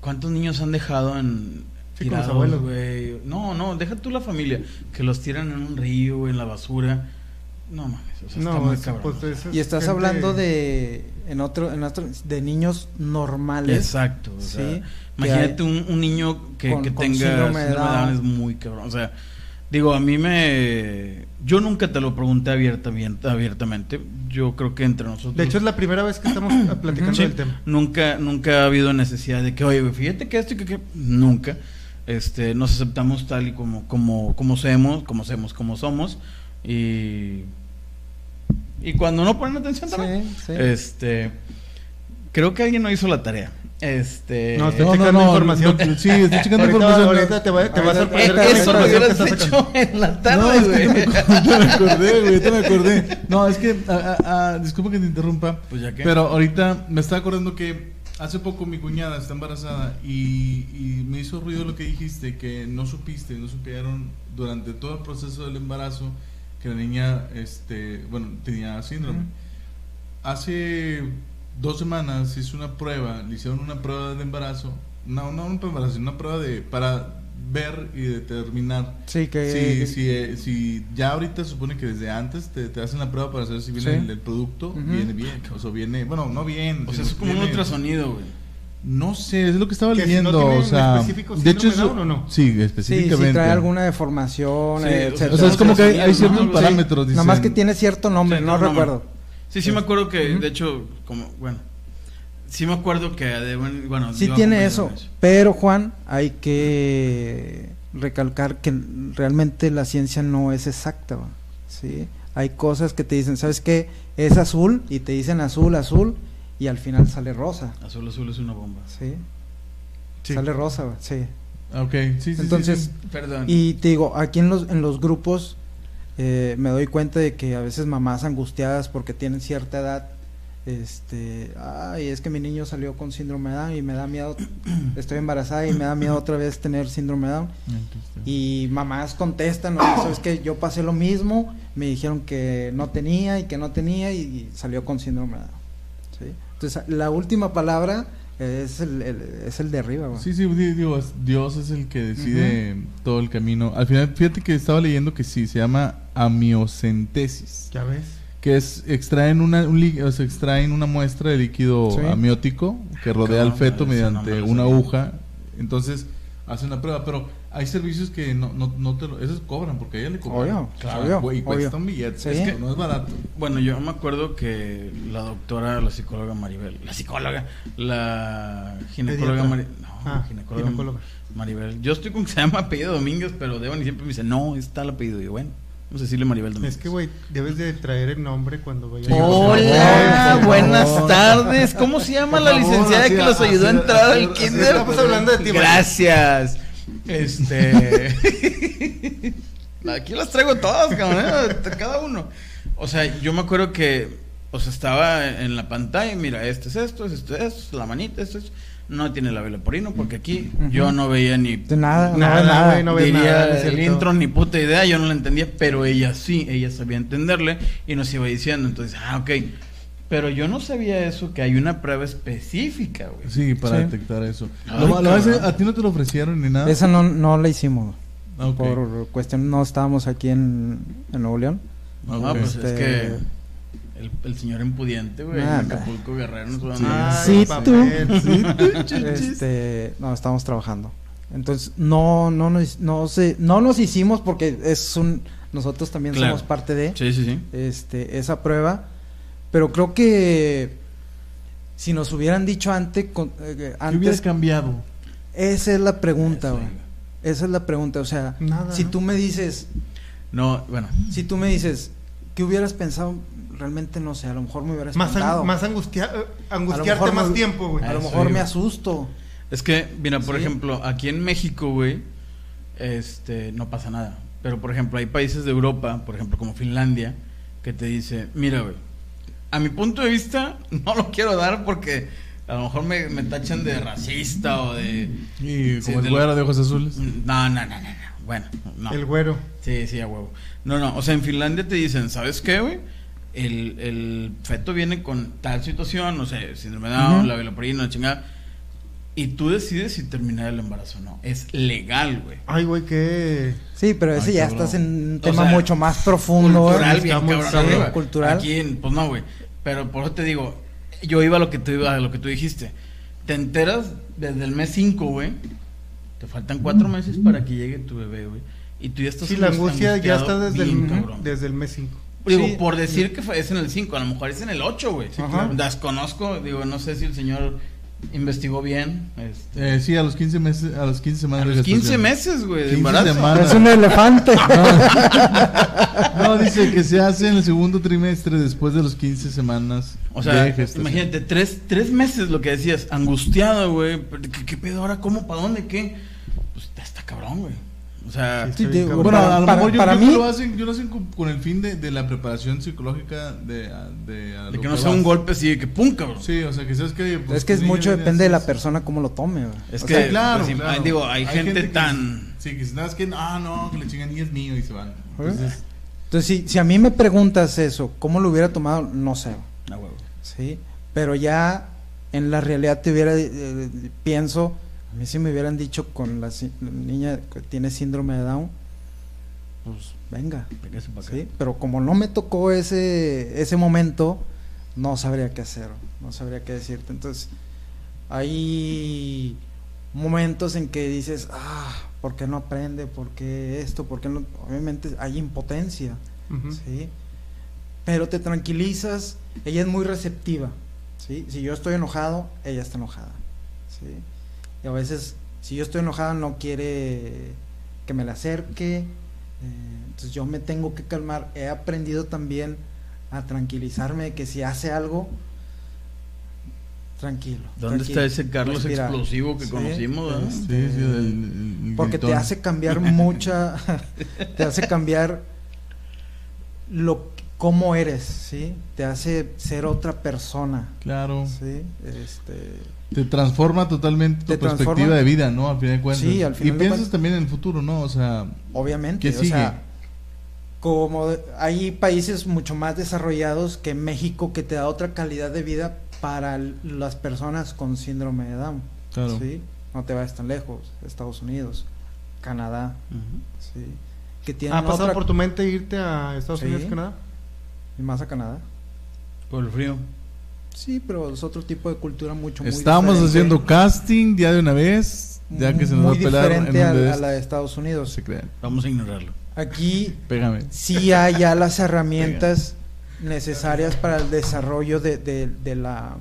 [SPEAKER 2] ¿Cuántos niños han dejado en...
[SPEAKER 1] Sí, con los
[SPEAKER 2] tirados,
[SPEAKER 1] abuelos.
[SPEAKER 2] güey? No, no, deja tú la familia. Que los tiran en un río, en la basura. No mames, o sea, está
[SPEAKER 1] No,
[SPEAKER 2] muy
[SPEAKER 1] es-
[SPEAKER 2] cabrón.
[SPEAKER 1] pues,
[SPEAKER 4] y estás
[SPEAKER 1] gente-
[SPEAKER 4] hablando de en otro en otro de niños normales.
[SPEAKER 2] Exacto. O
[SPEAKER 4] Sí,
[SPEAKER 2] sea, imagínate un, un niño que,
[SPEAKER 4] con-
[SPEAKER 2] que
[SPEAKER 4] con
[SPEAKER 2] tenga
[SPEAKER 4] síndrome de
[SPEAKER 2] síndrome de Down
[SPEAKER 4] Down.
[SPEAKER 2] es muy cabrón. O sea, digo, a mí me... Yo nunca te lo pregunté abierta, bien- abiertamente. Yo creo que entre nosotros...
[SPEAKER 1] De hecho, es la primera vez que estamos platicando
[SPEAKER 2] Sí,
[SPEAKER 1] del tema.
[SPEAKER 2] Nunca, nunca ha habido necesidad de que, oye, fíjate que esto y que, que-". nunca. Este, nos aceptamos tal y como, como, como somos, como somos, como somos. Y Y cuando no ponen atención también.
[SPEAKER 4] Sí, sí.
[SPEAKER 2] Este. Creo que alguien no hizo la tarea. Este.
[SPEAKER 1] No, estoy
[SPEAKER 3] No,
[SPEAKER 1] checando
[SPEAKER 3] no,
[SPEAKER 1] información.
[SPEAKER 3] no, sí, estoy checando
[SPEAKER 1] ahorita,
[SPEAKER 3] información.
[SPEAKER 1] Ahorita te, va- te vas a
[SPEAKER 2] Eh,
[SPEAKER 1] sorprender
[SPEAKER 2] eso lo
[SPEAKER 1] información que
[SPEAKER 2] hubieras hecho en la
[SPEAKER 3] No,
[SPEAKER 2] tarde,
[SPEAKER 3] es que
[SPEAKER 2] güey.
[SPEAKER 3] me, acordé, güey, ya me acordé. No, es que, ah, ah, ah, disculpa que te interrumpa,
[SPEAKER 2] Pues ya que.
[SPEAKER 3] pero ahorita me estaba acordando que hace poco mi cuñada está embarazada y, y me hizo ruido lo que dijiste, que no supiste, no supieron durante todo el proceso del embarazo que la niña, este, bueno, tenía síndrome. Hace dos semanas hizo una prueba, le hicieron una prueba de embarazo, no, no una prueba de embarazo, una prueba de, para ver y determinar
[SPEAKER 4] Sí, que...
[SPEAKER 3] si, si, eh, si ya ahorita supone que desde antes te, te hacen la prueba para saber si viene
[SPEAKER 4] Sí.
[SPEAKER 3] el, el producto, viene bien, o sea, viene, bueno, no bien.
[SPEAKER 2] O sea, es como un ultrasonido, güey.
[SPEAKER 3] No sé, es lo que estaba
[SPEAKER 1] Que si
[SPEAKER 3] leyendo,
[SPEAKER 1] no tiene
[SPEAKER 3] o sea,
[SPEAKER 1] específico
[SPEAKER 3] de hecho eso,
[SPEAKER 1] ¿o no?
[SPEAKER 3] sí,
[SPEAKER 4] Sí,
[SPEAKER 3] específicamente.
[SPEAKER 4] si trae alguna deformación,
[SPEAKER 2] Sí, o sea,
[SPEAKER 4] etcétera.
[SPEAKER 3] O sea, es como que hay, hay
[SPEAKER 2] ¿no?
[SPEAKER 3] ciertos
[SPEAKER 2] Sí.
[SPEAKER 3] parámetros,
[SPEAKER 4] Nada más que tiene cierto nombre,
[SPEAKER 2] Sí,
[SPEAKER 4] no
[SPEAKER 2] no, no,
[SPEAKER 4] recuerdo.
[SPEAKER 2] Sí, sí me acuerdo que, de hecho, como, bueno. Sí me acuerdo que de buen- bueno,
[SPEAKER 4] Sí tiene eso,
[SPEAKER 2] de
[SPEAKER 4] pero Juan, hay que recalcar que realmente la ciencia no es exacta, ¿va? ¿sí? Hay cosas que te dicen, ¿sabes qué? Es azul y te dicen azul, azul y al final sale rosa,
[SPEAKER 2] Azul Azul es una bomba.
[SPEAKER 4] ¿sí?
[SPEAKER 1] Sí.
[SPEAKER 4] Sale rosa, sí.
[SPEAKER 3] Ok, sí, sí,
[SPEAKER 4] Entonces,
[SPEAKER 3] sí.
[SPEAKER 2] Perdón.
[SPEAKER 4] Y te digo, aquí en los, en los grupos eh, me doy cuenta de que a veces mamás angustiadas porque tienen cierta edad, este, ay, es que mi niño salió con síndrome de Down y me da miedo, estoy embarazada y me da miedo otra vez tener síndrome de Down. Y mamás contestan, oye, sabes que yo pasé lo mismo, me dijeron que no tenía y que no tenía y salió con síndrome de Down. ¿sí? Entonces, la última palabra es el, el- es el de arriba. güey.
[SPEAKER 3] Sí, sí, di- digo, es- Dios es el que decide todo el camino. Al final, fíjate que estaba leyendo que sí, se llama amiocentesis,
[SPEAKER 1] Ya ves.
[SPEAKER 3] que es extraen una, un o sea, extraen una muestra de líquido
[SPEAKER 4] Sí.
[SPEAKER 3] amniótico que rodea al feto mediante una aguja. Entonces, hacen la prueba, pero hay servicios que no, no, no te lo, esos cobran, porque a ella le cobran.
[SPEAKER 4] Obvio,
[SPEAKER 3] Claro,
[SPEAKER 4] obvio,
[SPEAKER 3] güey,
[SPEAKER 4] obvio.
[SPEAKER 3] cuesta un billete,
[SPEAKER 4] Sí.
[SPEAKER 3] es que no es barato.
[SPEAKER 2] Bueno, yo me acuerdo que la doctora, la psicóloga Maribel, la psicóloga, la ginecóloga. Maribel, no,
[SPEAKER 1] Ah,
[SPEAKER 2] ginecóloga,
[SPEAKER 1] ginecóloga.
[SPEAKER 2] Maribel. Yo estoy con que se llama apellido Domínguez, pero Devon y siempre me dice, no, está el apellido. Y yo, bueno, vamos a decirle Maribel Domínguez.
[SPEAKER 1] Es que, güey, debes de traer el nombre cuando vayas
[SPEAKER 2] Hola, buenas tardes. ¿Cómo se llama
[SPEAKER 3] Por
[SPEAKER 2] la
[SPEAKER 3] favor,
[SPEAKER 2] licenciada
[SPEAKER 3] así,
[SPEAKER 2] que los
[SPEAKER 3] así,
[SPEAKER 2] ayudó a entrar al kinder?
[SPEAKER 1] estamos hablando de ti.
[SPEAKER 2] Gracias. Este. Aquí las traigo todas, cabrón. ¿eh? Cada uno. O sea, yo me acuerdo que. O sea, estaba en la pantalla. y Mira, este es esto, es esto, es esto, la manita, esto es. No tiene la vela porino porque aquí yo no veía ni.
[SPEAKER 4] De nada, no
[SPEAKER 1] Nada, no nada, no es
[SPEAKER 2] el intro ni puta idea, yo no la entendía, pero ella sí, ella sabía entenderle y nos iba diciendo, entonces, ah, ok, pero yo no sabía eso, que hay una prueba específica, güey.
[SPEAKER 3] Sí, para
[SPEAKER 4] Sí.
[SPEAKER 3] detectar eso.
[SPEAKER 2] Ay,
[SPEAKER 3] Lo- lo-
[SPEAKER 2] cabrón.
[SPEAKER 3] ¿A ti no te lo ofrecieron ni nada?
[SPEAKER 4] Esa no, no la hicimos.
[SPEAKER 3] Ah, ok.
[SPEAKER 4] Por cuestión, no estábamos aquí en, en Nuevo León.
[SPEAKER 2] No,
[SPEAKER 3] Ok.
[SPEAKER 2] pues es
[SPEAKER 4] Este-
[SPEAKER 2] que el, el señor impudiente, güey,
[SPEAKER 4] Ah.
[SPEAKER 2] Acapulco Guerrero nos va a
[SPEAKER 3] Sí.
[SPEAKER 2] dar-
[SPEAKER 4] Sí,
[SPEAKER 1] papel.
[SPEAKER 4] tú.
[SPEAKER 1] Sí, tú.
[SPEAKER 4] Este, no, estábamos trabajando. Entonces, no, no nos, no sé, no nos hicimos porque es un, nosotros también
[SPEAKER 2] Claro.
[SPEAKER 4] somos parte de
[SPEAKER 2] Sí, sí, sí.
[SPEAKER 4] este, esa prueba. Pero creo que si nos hubieran dicho antes, con- eh,
[SPEAKER 3] ¿Qué hubieras cambiado?
[SPEAKER 4] esa es la pregunta, güey. Esa es la pregunta, o sea,
[SPEAKER 1] Nada.
[SPEAKER 4] si tú me dices,
[SPEAKER 2] No, bueno,
[SPEAKER 4] si tú me dices, ¿qué hubieras pensado? Realmente no sé, a lo mejor me hubieras
[SPEAKER 1] Más, ang- más angustia- eh, angustiarte más
[SPEAKER 4] me-
[SPEAKER 1] tiempo, güey.
[SPEAKER 4] A lo mejor me asusto.
[SPEAKER 2] es que, mira, por
[SPEAKER 4] Sí.
[SPEAKER 2] ejemplo, aquí en México, güey, este, no pasa nada. Pero, por ejemplo, hay países de Europa, por ejemplo, como Finlandia, que te dice, mira, güey, a mi punto de vista, no lo quiero dar porque a lo mejor me, me tachan de racista o de...
[SPEAKER 3] Y
[SPEAKER 2] Sí,
[SPEAKER 3] como
[SPEAKER 2] de
[SPEAKER 3] el
[SPEAKER 2] lo-
[SPEAKER 3] güero de ojos azules.
[SPEAKER 2] No, no, no, no, no. Bueno, no.
[SPEAKER 1] El güero.
[SPEAKER 2] Sí, sí, a huevo. No, no, o sea, en Finlandia te dicen, ¿sabes qué, güey? El, el feto viene con tal situación, no sé, síndrome de Down,
[SPEAKER 4] Ujú.
[SPEAKER 2] la veloporina, la chingada. Y tú decides si terminar el embarazo o no. Es legal, güey.
[SPEAKER 1] Ay, güey, qué.
[SPEAKER 4] Sí, pero ese
[SPEAKER 3] Ay,
[SPEAKER 4] ya
[SPEAKER 3] cabrón.
[SPEAKER 4] estás en un
[SPEAKER 2] O
[SPEAKER 4] tema
[SPEAKER 2] sea,
[SPEAKER 4] mucho más profundo.
[SPEAKER 2] Cultural, bien cabrón.
[SPEAKER 4] Cultural.
[SPEAKER 2] Aquí, en- pues no, güey. Pero por eso te digo, yo iba a lo que tú, a lo que tú dijiste. Te enteras desde el mes 5, güey. Te faltan cuatro meses para que llegue tu bebé, güey. Y tú ya estás
[SPEAKER 1] Sí, la
[SPEAKER 2] angusti-
[SPEAKER 1] angustia ya está desde
[SPEAKER 2] bien,
[SPEAKER 1] el, desde el mes 5.
[SPEAKER 2] Digo,
[SPEAKER 4] Sí.
[SPEAKER 2] por decir que fue, es en el 5, a lo mejor es en el 8, güey.
[SPEAKER 4] claro.
[SPEAKER 2] Desconozco, digo, no sé si el señor investigó bien. Este,
[SPEAKER 3] Eh, sí, a los 15 meses, a los 15
[SPEAKER 2] a
[SPEAKER 3] semanas
[SPEAKER 2] los
[SPEAKER 3] de
[SPEAKER 2] 15
[SPEAKER 3] gestación.
[SPEAKER 2] meses, güey, de
[SPEAKER 3] 15
[SPEAKER 2] embarazo.
[SPEAKER 3] semanas.
[SPEAKER 4] Es un elefante.
[SPEAKER 3] No, dice que se hace en el segundo trimestre después de los 15 semanas
[SPEAKER 2] O sea,
[SPEAKER 3] de
[SPEAKER 2] imagínate, tres, tres meses lo que decías, angustiado, güey. ¿Qué, qué pedo ahora? ¿Cómo? ¿Para dónde? ¿Qué? Pues está cabrón, güey. O sea,
[SPEAKER 1] Sí,
[SPEAKER 4] Sí, digo,
[SPEAKER 1] cabrón.
[SPEAKER 3] Bueno,
[SPEAKER 4] para-
[SPEAKER 3] a lo
[SPEAKER 4] para-
[SPEAKER 3] mejor yo
[SPEAKER 4] para
[SPEAKER 3] que
[SPEAKER 4] mí-
[SPEAKER 3] lo hacen, yo lo hacen con, con el fin de, de la preparación psicológica de, de, a
[SPEAKER 2] de que no sea un golpe así de que pum, cabrón.
[SPEAKER 3] Sí, o sea, que sabes que... pues,
[SPEAKER 4] es que es mucho depende de la persona cómo lo tome, güey.
[SPEAKER 2] Es
[SPEAKER 4] O
[SPEAKER 2] que,
[SPEAKER 4] sea,
[SPEAKER 3] claro,
[SPEAKER 2] pues,
[SPEAKER 3] claro.
[SPEAKER 2] digo, hay, gente,
[SPEAKER 3] que-
[SPEAKER 2] tan...
[SPEAKER 3] Sí, que si nada, es que, ah, no, que le chingan y es mío y se van. Entonces,
[SPEAKER 4] Entonces, si, si a mí me preguntas eso, ¿cómo lo hubiera tomado? No sé,
[SPEAKER 2] Ah, huevo.
[SPEAKER 4] ¿sí? Pero ya en la realidad te hubiera, eh, pienso, a mí si me hubieran dicho con la, niña que tiene síndrome de Down, pues venga. Pero como no me tocó ese, ese momento, no sabría qué hacer, no sabría qué decirte. Entonces, hay momentos en que dices, ah, ¿por qué no aprende? ¿Por qué esto? ¿Por qué no? Obviamente hay impotencia. ¿sí? Pero te tranquilizas, ella es muy receptiva, ¿sí? Si yo estoy enojado, ella está enojada, ¿sí? Y a veces, si yo estoy enojado, no quiere que me la acerque, eh, entonces yo me tengo que calmar. He aprendido también a tranquilizarme que si hace algo, tranquilo.
[SPEAKER 2] ¿Dónde
[SPEAKER 4] tranquilo,
[SPEAKER 2] está ese Carlos
[SPEAKER 4] respira.
[SPEAKER 2] explosivo que
[SPEAKER 4] Sí,
[SPEAKER 2] conocimos? ¿verdad?
[SPEAKER 3] sí, sí, el- el
[SPEAKER 4] Porque te hace cambiar mucha, te hace cambiar lo cómo eres, ¿sí? Te hace ser otra persona,
[SPEAKER 3] Claro.
[SPEAKER 4] ¿sí? Este,
[SPEAKER 3] Te transforma totalmente tu perspectiva
[SPEAKER 4] transforma.
[SPEAKER 3] de vida, ¿no? Al final de cuentas.
[SPEAKER 4] Sí, al final
[SPEAKER 3] y
[SPEAKER 4] de
[SPEAKER 3] piensas
[SPEAKER 4] cuentas.
[SPEAKER 3] también en el futuro, ¿no? O sea,
[SPEAKER 4] obviamente,
[SPEAKER 3] ¿Qué
[SPEAKER 4] o
[SPEAKER 3] sigue?
[SPEAKER 4] sea, como hay países mucho más desarrollados que México que te da otra calidad de vida para las personas con síndrome de Down,
[SPEAKER 3] claro.
[SPEAKER 4] ¿sí? No te vayas tan lejos, Estados Unidos, Canadá,
[SPEAKER 2] Ujú.
[SPEAKER 4] ¿sí? Que tienen
[SPEAKER 1] ¿Ha pasado
[SPEAKER 4] otra-
[SPEAKER 1] por tu mente irte a Estados
[SPEAKER 4] Sí.
[SPEAKER 1] Unidos, Canadá?
[SPEAKER 4] y más a Canadá.
[SPEAKER 2] Por el frío.
[SPEAKER 4] Sí, pero es otro tipo de cultura mucho muy
[SPEAKER 3] Estábamos
[SPEAKER 4] diferente.
[SPEAKER 3] haciendo casting ya de una vez, ya que se nos va
[SPEAKER 4] muy
[SPEAKER 3] a pelar en
[SPEAKER 4] diferente a,
[SPEAKER 3] de
[SPEAKER 4] a
[SPEAKER 3] estos.
[SPEAKER 4] la de Estados Unidos.
[SPEAKER 3] Se crean.
[SPEAKER 2] Vamos a ignorarlo.
[SPEAKER 4] Aquí
[SPEAKER 3] Pégame.
[SPEAKER 4] sí hay ya las herramientas necesarias para el desarrollo de, de- de la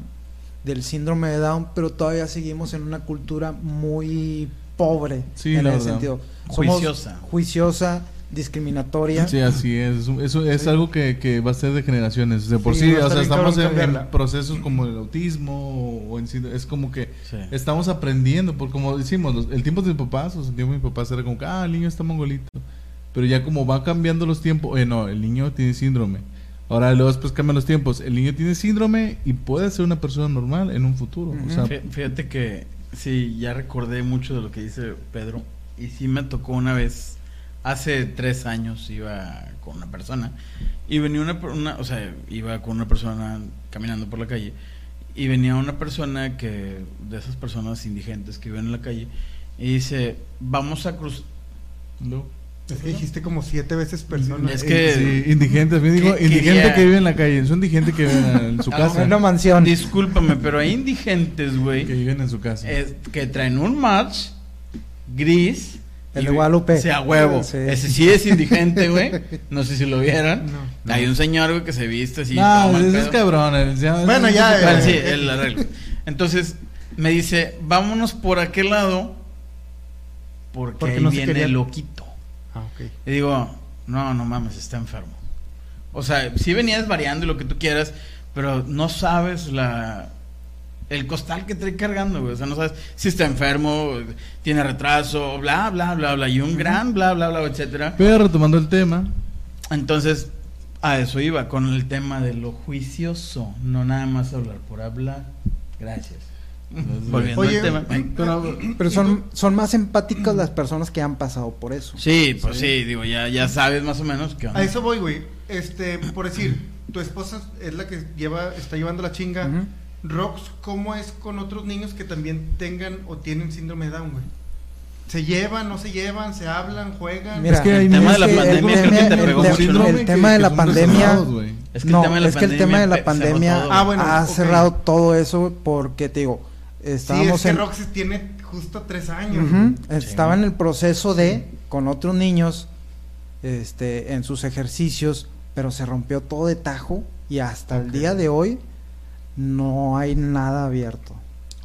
[SPEAKER 4] del síndrome de Down, pero todavía seguimos en una cultura muy pobre
[SPEAKER 3] Sí,
[SPEAKER 4] en
[SPEAKER 3] la
[SPEAKER 4] ese
[SPEAKER 3] verdad.
[SPEAKER 4] sentido. Somos
[SPEAKER 2] Juiciosa.
[SPEAKER 4] juiciosa, discriminatoria.
[SPEAKER 3] Sí, así es. Es, es
[SPEAKER 1] Sí.
[SPEAKER 3] algo que, que va a ser de generaciones. De por
[SPEAKER 1] Sí, va
[SPEAKER 3] o sea, estamos en, procesos como el autismo o en sí- es como que
[SPEAKER 2] Sí.
[SPEAKER 3] estamos aprendiendo, porque como decimos, los- el tiempo de mis papás, o sea, el tiempo de mis papás era como que, ah, el niño está mongolito. Pero ya como van cambiando los tiempos, oye, no, el niño tiene síndrome. Ahora luego después cambian los tiempos. El niño tiene síndrome y puede ser una persona normal en un futuro. O sea,
[SPEAKER 2] Fíjate que sí, ya recordé mucho de lo que dice Pedro. Y sí me tocó una vez, hace tres años, iba con una persona. Y venía una, una o sea, iba con una persona caminando por la calle. Y venía una persona que, de esas personas indigentes que viven en la calle. Y dice, vamos a cruzar.
[SPEAKER 3] no.
[SPEAKER 1] Es que dijiste como siete veces personas.
[SPEAKER 2] Es que-
[SPEAKER 3] Sí, indigentes. Me digo,
[SPEAKER 2] que-
[SPEAKER 3] indigente
[SPEAKER 2] quería-
[SPEAKER 3] que vive en la calle. Es un indigente que vive en su
[SPEAKER 2] Ah,
[SPEAKER 3] casa.
[SPEAKER 4] En una mansión.
[SPEAKER 2] Discúlpame, pero hay indigentes, güey.
[SPEAKER 3] Que viven en su casa.
[SPEAKER 2] es- que traen un match gris.
[SPEAKER 4] El de Guadalupe.
[SPEAKER 2] Sí, a huevo.
[SPEAKER 4] Sí.
[SPEAKER 2] Ese sí es indigente, güey. No sé si lo vieran.
[SPEAKER 1] No.
[SPEAKER 2] Hay un señor, güey, que se viste así.
[SPEAKER 3] no, ese es cabrón. el- ya-
[SPEAKER 1] Bueno, ya, eh,
[SPEAKER 2] sí, el arreglo. Entonces, me dice, vámonos por aquel lado. Porque,
[SPEAKER 1] Porque
[SPEAKER 2] ahí
[SPEAKER 1] no se
[SPEAKER 2] viene el loquito.
[SPEAKER 1] Ah, ok.
[SPEAKER 2] Y digo, no, no mames, está enfermo. O sea, sí venías variando y lo que tú quieras, pero no sabes la el costal que trae cargando, güey. O sea, no sabes si está enfermo, tiene retraso, bla, bla, bla, bla, y un gran bla, bla, bla, etcétera.
[SPEAKER 3] Pero retomando el tema.
[SPEAKER 2] Entonces, a eso iba, con el tema de lo juicioso, no nada más hablar por hablar. Gracias. Volviendo
[SPEAKER 1] Oye,
[SPEAKER 2] al tema.
[SPEAKER 3] Pero,
[SPEAKER 4] Pero son, son más empáticas las personas que han pasado por eso.
[SPEAKER 2] Sí, pues sí, digo, ya, ya sabes más o menos qué onda.
[SPEAKER 1] A eso voy, güey. Este, por decir, tu esposa es la que lleva, está llevando la chinga. Rox, ¿cómo es con otros niños que también tengan o tienen síndrome de Down, güey? ¿Se llevan, no se llevan, se hablan, juegan?
[SPEAKER 4] Mira,
[SPEAKER 3] Es que
[SPEAKER 2] el tema de la pandemia
[SPEAKER 4] el
[SPEAKER 2] creo que te
[SPEAKER 4] tema-
[SPEAKER 2] pegó
[SPEAKER 4] el
[SPEAKER 2] mucho,
[SPEAKER 4] tema-
[SPEAKER 2] ¿no?
[SPEAKER 4] el tema de la pandemia
[SPEAKER 2] Es que el
[SPEAKER 4] no,
[SPEAKER 2] tema de la
[SPEAKER 4] es que el tema de la
[SPEAKER 2] pe- cerró
[SPEAKER 4] pandemia
[SPEAKER 2] todo.
[SPEAKER 1] Ah, bueno,
[SPEAKER 4] ha
[SPEAKER 1] ok.
[SPEAKER 4] cerrado todo eso porque te digo,
[SPEAKER 1] sí,
[SPEAKER 4] estábamos
[SPEAKER 1] es que
[SPEAKER 4] en
[SPEAKER 1] Rox tiene justo tres años.
[SPEAKER 4] Estaba en el proceso de con otros niños este en sus ejercicios, pero se rompió todo de tajo y hasta el día de hoy no hay nada abierto.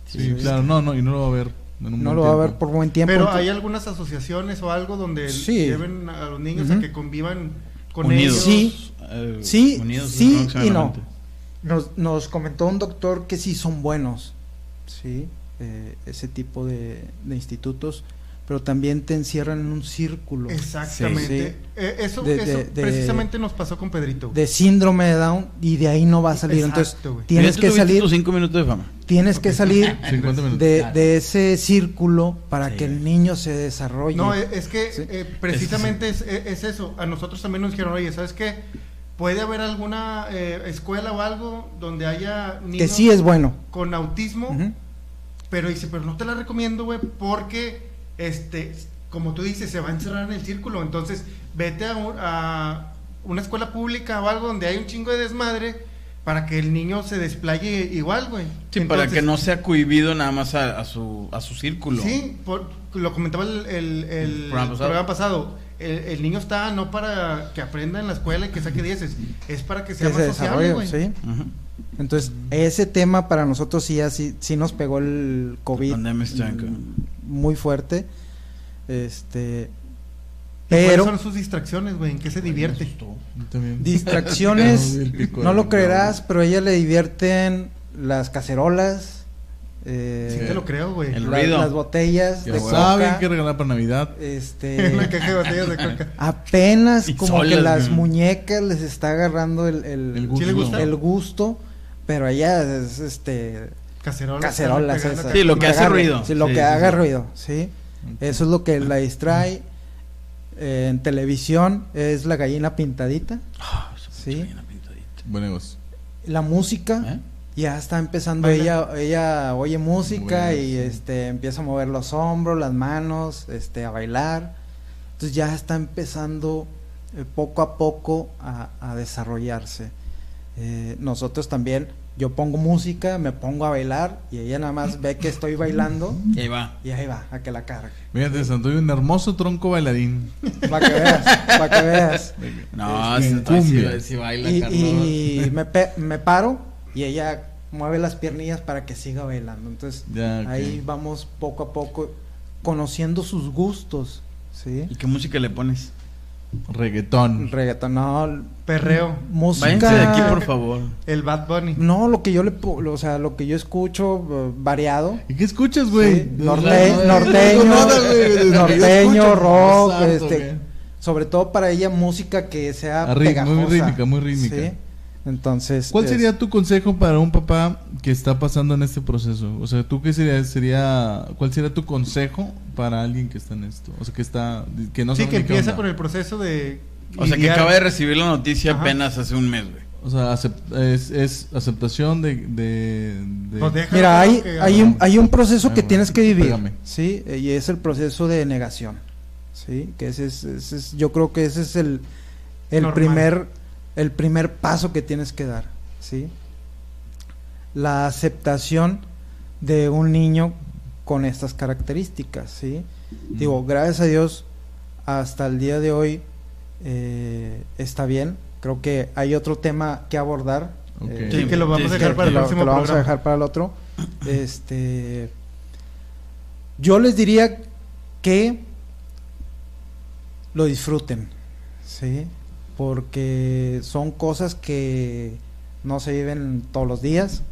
[SPEAKER 3] Sí, claro, no, no, y no lo va a ver. En un
[SPEAKER 4] No
[SPEAKER 3] buen
[SPEAKER 4] lo va a ver por buen tiempo.
[SPEAKER 1] Pero hay algunas asociaciones o algo donde
[SPEAKER 4] Sí.
[SPEAKER 1] lleven a los niños a que convivan con
[SPEAKER 2] Unidos.
[SPEAKER 1] ellos.
[SPEAKER 4] Sí.
[SPEAKER 2] Eh,
[SPEAKER 4] Sí,
[SPEAKER 2] unidos
[SPEAKER 4] sí y no. Nos, nos comentó un doctor que sí son buenos, sí, eh, ese tipo de, de institutos, pero también te encierran en un círculo
[SPEAKER 1] Exactamente.
[SPEAKER 4] Sí.
[SPEAKER 1] Eh, eso
[SPEAKER 4] De-
[SPEAKER 1] eso
[SPEAKER 4] de- de-
[SPEAKER 1] precisamente nos pasó con Pedrito.
[SPEAKER 4] de síndrome de Down y de ahí no va a salir.
[SPEAKER 1] Exacto,
[SPEAKER 4] Entonces
[SPEAKER 1] güey.
[SPEAKER 4] tienes que salir,
[SPEAKER 2] tus cinco minutos de fama.
[SPEAKER 4] tienes que salir
[SPEAKER 3] 50 minutos.
[SPEAKER 4] de, de ese círculo para
[SPEAKER 2] Sí.
[SPEAKER 4] que el niño se desarrolle.
[SPEAKER 1] No, es, es que
[SPEAKER 4] Sí.
[SPEAKER 1] eh, precisamente es, es- es eso. A nosotros también nos dijeron, oye, ¿sabes qué? Puede haber alguna eh, escuela o algo donde haya
[SPEAKER 4] que
[SPEAKER 1] niños
[SPEAKER 4] sí es bueno.
[SPEAKER 1] con autismo, pero dice, pero no te la recomiendo, güey, porque, este, como tú dices, se va a encerrar en el círculo. Entonces, vete a, un- a una escuela pública o algo donde hay un chingo de desmadre para que el niño se desplaye igual, güey.
[SPEAKER 2] Sí, para que no sea cohibido nada más a, a su, a su círculo.
[SPEAKER 1] Sí, por- lo comentaba el, el- el
[SPEAKER 2] programa pasado.
[SPEAKER 1] programa pasado. El, el niño está no para que aprenda en la escuela y que saque dieces, es para que sea
[SPEAKER 4] Que
[SPEAKER 1] más
[SPEAKER 4] se
[SPEAKER 1] sociable,
[SPEAKER 4] desarrolle,
[SPEAKER 1] güey.
[SPEAKER 4] sí.
[SPEAKER 2] Ujú.
[SPEAKER 4] Entonces, ese tema para nosotros sí, así, sí nos pegó el COVID muy fuerte. Este,
[SPEAKER 1] ¿Y ¿Cuáles
[SPEAKER 4] pero
[SPEAKER 1] son sus distracciones, güey? ¿En qué se divierte?
[SPEAKER 4] Distracciones,
[SPEAKER 3] No
[SPEAKER 4] lo creerás, pero a ella le divierten las cacerolas, eh,
[SPEAKER 1] Sí te lo creo, güey.
[SPEAKER 2] El
[SPEAKER 4] la-
[SPEAKER 2] ruido.
[SPEAKER 4] las botellas
[SPEAKER 3] Ya
[SPEAKER 4] de
[SPEAKER 3] saben
[SPEAKER 4] coca,
[SPEAKER 3] qué regalar para Navidad.
[SPEAKER 4] este,
[SPEAKER 1] Una caja de botellas de coca.
[SPEAKER 4] apenas
[SPEAKER 2] Y
[SPEAKER 4] como que las
[SPEAKER 2] güey.
[SPEAKER 4] muñecas les está agarrando el, el,
[SPEAKER 3] El gusto.
[SPEAKER 1] ¿Sí le gusta?
[SPEAKER 4] el gusto, pero allá es este
[SPEAKER 1] Cacerolas.
[SPEAKER 4] cacerolas
[SPEAKER 1] pegando acá.
[SPEAKER 2] Sí, lo que
[SPEAKER 4] Que
[SPEAKER 2] hace
[SPEAKER 4] haga-
[SPEAKER 2] ruido.
[SPEAKER 4] Sí, lo
[SPEAKER 2] Sí,
[SPEAKER 4] que
[SPEAKER 2] sí,
[SPEAKER 4] haga
[SPEAKER 2] sí.
[SPEAKER 4] ruido, sí. Eso es lo que la distrae. Eh, en televisión es la gallina pintadita.
[SPEAKER 2] Ah, esa
[SPEAKER 4] Sí.
[SPEAKER 2] vaina pintadita.
[SPEAKER 3] Buen negocio.
[SPEAKER 4] La música
[SPEAKER 2] ¿Eh?
[SPEAKER 4] ya está empezando
[SPEAKER 1] Baila.
[SPEAKER 4] ella ella oye música
[SPEAKER 3] Bueno,
[SPEAKER 4] y
[SPEAKER 3] sí.
[SPEAKER 4] este empieza a mover los hombros, las manos, este a bailar. Entonces ya está empezando eh, poco a poco a, a desarrollarse. Eh, nosotros también, yo pongo música, me pongo a bailar y ella nada más ve que estoy bailando
[SPEAKER 2] Y ahí va.
[SPEAKER 4] y ahí va, a que la cargue.
[SPEAKER 3] Fíjate, Santoy, un hermoso tronco bailarín.
[SPEAKER 4] Para que veas, para que veas.
[SPEAKER 2] No,
[SPEAKER 3] Es
[SPEAKER 2] si,
[SPEAKER 3] cumbia.
[SPEAKER 2] baila,
[SPEAKER 4] Y,
[SPEAKER 2] Carlos.
[SPEAKER 4] y me, pe- me paro y ella mueve las piernillas para que siga bailando. Entonces
[SPEAKER 3] Ya,
[SPEAKER 4] ahí vamos poco a poco conociendo sus gustos. ¿Sí?
[SPEAKER 2] ¿Y qué música le pones?
[SPEAKER 3] Reggaetón.
[SPEAKER 4] Reggaetón, no,
[SPEAKER 1] Perreo.
[SPEAKER 4] música.
[SPEAKER 2] Váyanse de aquí, por favor.
[SPEAKER 1] El Bad Bunny.
[SPEAKER 4] No, lo que yo le, o sea, lo que yo escucho eh, variado.
[SPEAKER 3] ¿Y qué escuchas, güey?
[SPEAKER 4] Sí, norte-
[SPEAKER 3] No, no,
[SPEAKER 4] norteño, norteño,
[SPEAKER 3] ¿Qué
[SPEAKER 4] rock, este. Sobre todo para ella música que sea
[SPEAKER 3] Ah,
[SPEAKER 4] pegajosa.
[SPEAKER 3] muy rítmica, muy rítmica.
[SPEAKER 4] ¿sí? Entonces,
[SPEAKER 3] ¿Cuál
[SPEAKER 4] es-
[SPEAKER 3] sería tu consejo para un papá que está pasando en este proceso? O sea, ¿tú qué sería, sería cuál sería tu consejo para alguien que está en esto? O sea, que está que no
[SPEAKER 1] sí,
[SPEAKER 3] sabe
[SPEAKER 1] que empieza con el proceso de.
[SPEAKER 2] O sea, que acaba de recibir la noticia
[SPEAKER 1] Ajá.
[SPEAKER 2] apenas hace un mes, güey.
[SPEAKER 3] O sea, es, es aceptación de... de, de-
[SPEAKER 1] déjalo,
[SPEAKER 4] Mira, hay,
[SPEAKER 1] que-
[SPEAKER 4] hay, un, hay un proceso
[SPEAKER 3] Ay,
[SPEAKER 4] que
[SPEAKER 3] bueno,
[SPEAKER 4] tienes que vivir,
[SPEAKER 3] pégame.
[SPEAKER 4] ¿sí? Y es el proceso de negación, ¿sí? Que ese es, ese es- yo creo que ese es el, el
[SPEAKER 1] Normal.
[SPEAKER 4] primer, el primer paso que tienes que dar, ¿sí? La aceptación de un niño con estas características, ¿sí? Digo, gracias a Dios, hasta el día de hoy eh, está bien. Creo que hay otro tema que abordar.
[SPEAKER 3] Ok.
[SPEAKER 4] eh,
[SPEAKER 1] Sí, que lo vamos a dejar para el
[SPEAKER 4] lo-
[SPEAKER 1] próximo
[SPEAKER 4] que lo vamos a
[SPEAKER 1] programa.
[SPEAKER 4] dejar para el otro. Este, yo les diría que lo disfruten, ¿sí? Porque son cosas que no se viven todos los días.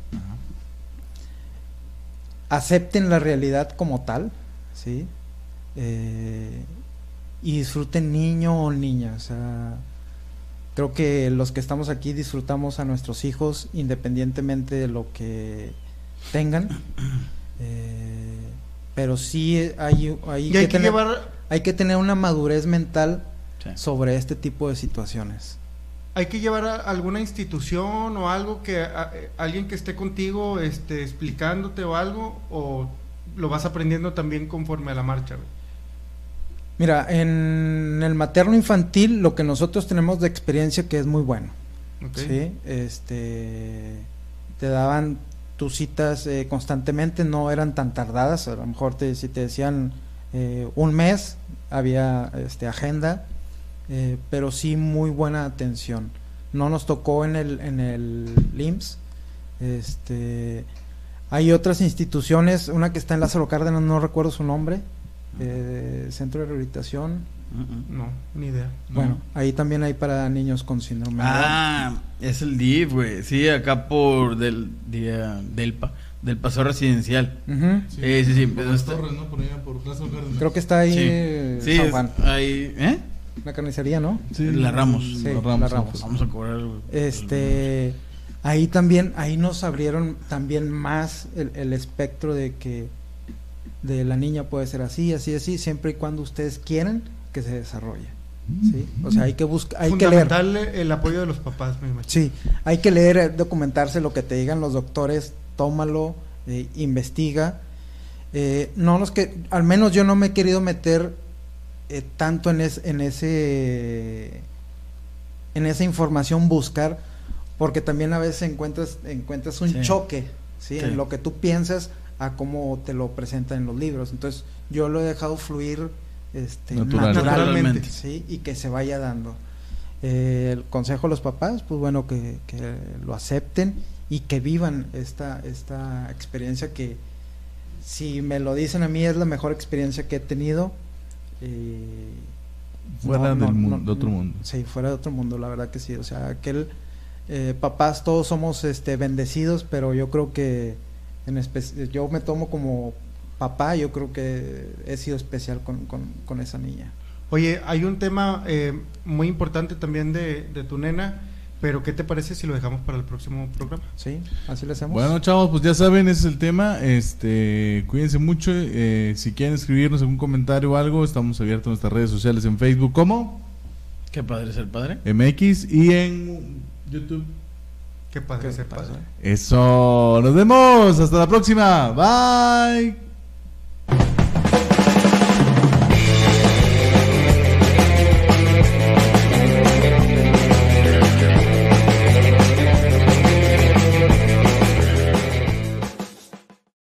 [SPEAKER 4] Acepten la realidad como tal, ¿sí? Eh, y disfruten niño o niña, o sea, creo que los que estamos aquí disfrutamos a nuestros hijos independientemente de lo que tengan. Eh, pero sí hay, hay,
[SPEAKER 1] Y hay que
[SPEAKER 4] tener,
[SPEAKER 1] llevar.
[SPEAKER 4] hay que tener una madurez mental
[SPEAKER 2] Sí.
[SPEAKER 4] sobre este tipo de situaciones.
[SPEAKER 1] Hay que llevar a alguna institución o algo que a- alguien que esté contigo este, explicándote o algo, o lo vas aprendiendo también conforme a la marcha. güey?
[SPEAKER 4] Mira, en el materno infantil lo que nosotros tenemos de experiencia que es muy bueno. Sí, este, te daban tus citas eh, constantemente, no eran tan tardadas, a lo mejor te, si te decían eh, un mes, había este, agenda, eh, pero sí muy buena atención. No nos tocó en el, en el LIMS, este, Hay otras instituciones, una que está en Lázaro Cárdenas, no recuerdo su nombre, eh, Centro de Rehabilitación.
[SPEAKER 1] No, ni idea.
[SPEAKER 4] Bueno, ahí también hay para niños con síndrome. de.
[SPEAKER 2] Ah, es el DIF, güey. Sí, acá por del día del pa, del paseo residencial. Sí, sí, sí,
[SPEAKER 3] Por
[SPEAKER 2] pero
[SPEAKER 3] las
[SPEAKER 2] está-
[SPEAKER 3] torres, ¿no? Por allá, por Plaza Cárdenas.
[SPEAKER 4] Creo que está ahí
[SPEAKER 2] Sí,
[SPEAKER 4] eh,
[SPEAKER 2] sí,
[SPEAKER 4] San
[SPEAKER 2] es-
[SPEAKER 4] Juan,
[SPEAKER 2] ahí, ¿eh?
[SPEAKER 4] la carnicería, ¿no?
[SPEAKER 3] Sí,
[SPEAKER 2] La Ramos.
[SPEAKER 4] Sí,
[SPEAKER 3] la
[SPEAKER 4] la
[SPEAKER 3] Ramos. Pues.
[SPEAKER 2] Vamos a cobrar.
[SPEAKER 4] Este, ahí también, ahí nos abrieron también más el, el espectro de que de la niña puede ser así, así, así, siempre y cuando ustedes quieran que se desarrolle. ¿sí? O sea, hay que buscar, hay que leer.
[SPEAKER 1] Fundamental el apoyo de los papás, me imagino.
[SPEAKER 4] Sí, hay que leer, eh, documentarse lo que te digan los doctores, tómalo, eh, investiga. Eh, no los que, al menos yo no me he querido meter eh, tanto en, es- en ese, en esa información buscar, porque también a veces encuentras, encuentras un
[SPEAKER 2] Sí.
[SPEAKER 4] choque, ¿sí?
[SPEAKER 2] Sí.
[SPEAKER 4] En lo que tú piensas a cómo te lo presentan en los libros. Entonces, yo lo he dejado fluir este,
[SPEAKER 3] Natural.
[SPEAKER 4] naturalmente,
[SPEAKER 2] Naturalmente.
[SPEAKER 4] ¿sí? Y que se vaya dando. Eh, el consejo a los papás, pues bueno, que, que lo acepten y que vivan esta, esta experiencia que, si me lo dicen a mí, es la mejor experiencia que he tenido. eh,
[SPEAKER 3] Fuera del mundo- de otro mundo.
[SPEAKER 4] Sí, fuera de otro mundo, la verdad que sí. O sea, aquel eh, papás todos somos este bendecidos, pero yo creo que en yo me tomo como papá, yo creo que he sido especial con, con, con esa niña.
[SPEAKER 1] Oye, hay un tema eh, muy importante también de, de tu nena, pero ¿qué te parece si lo dejamos para el próximo programa?
[SPEAKER 4] ¿Sí? Así le hacemos.
[SPEAKER 3] Bueno, chavos, pues ya saben, ese es el tema. Este, cuídense mucho. eh, si quieren escribirnos algún comentario o algo, estamos abiertos en nuestras redes sociales en Facebook como
[SPEAKER 2] Qué padre ser padre.
[SPEAKER 3] MX y en YouTube.
[SPEAKER 1] Qué padre
[SPEAKER 4] ¿Qué
[SPEAKER 1] padre.
[SPEAKER 3] Eso, nos vemos. Hasta la próxima. Bye.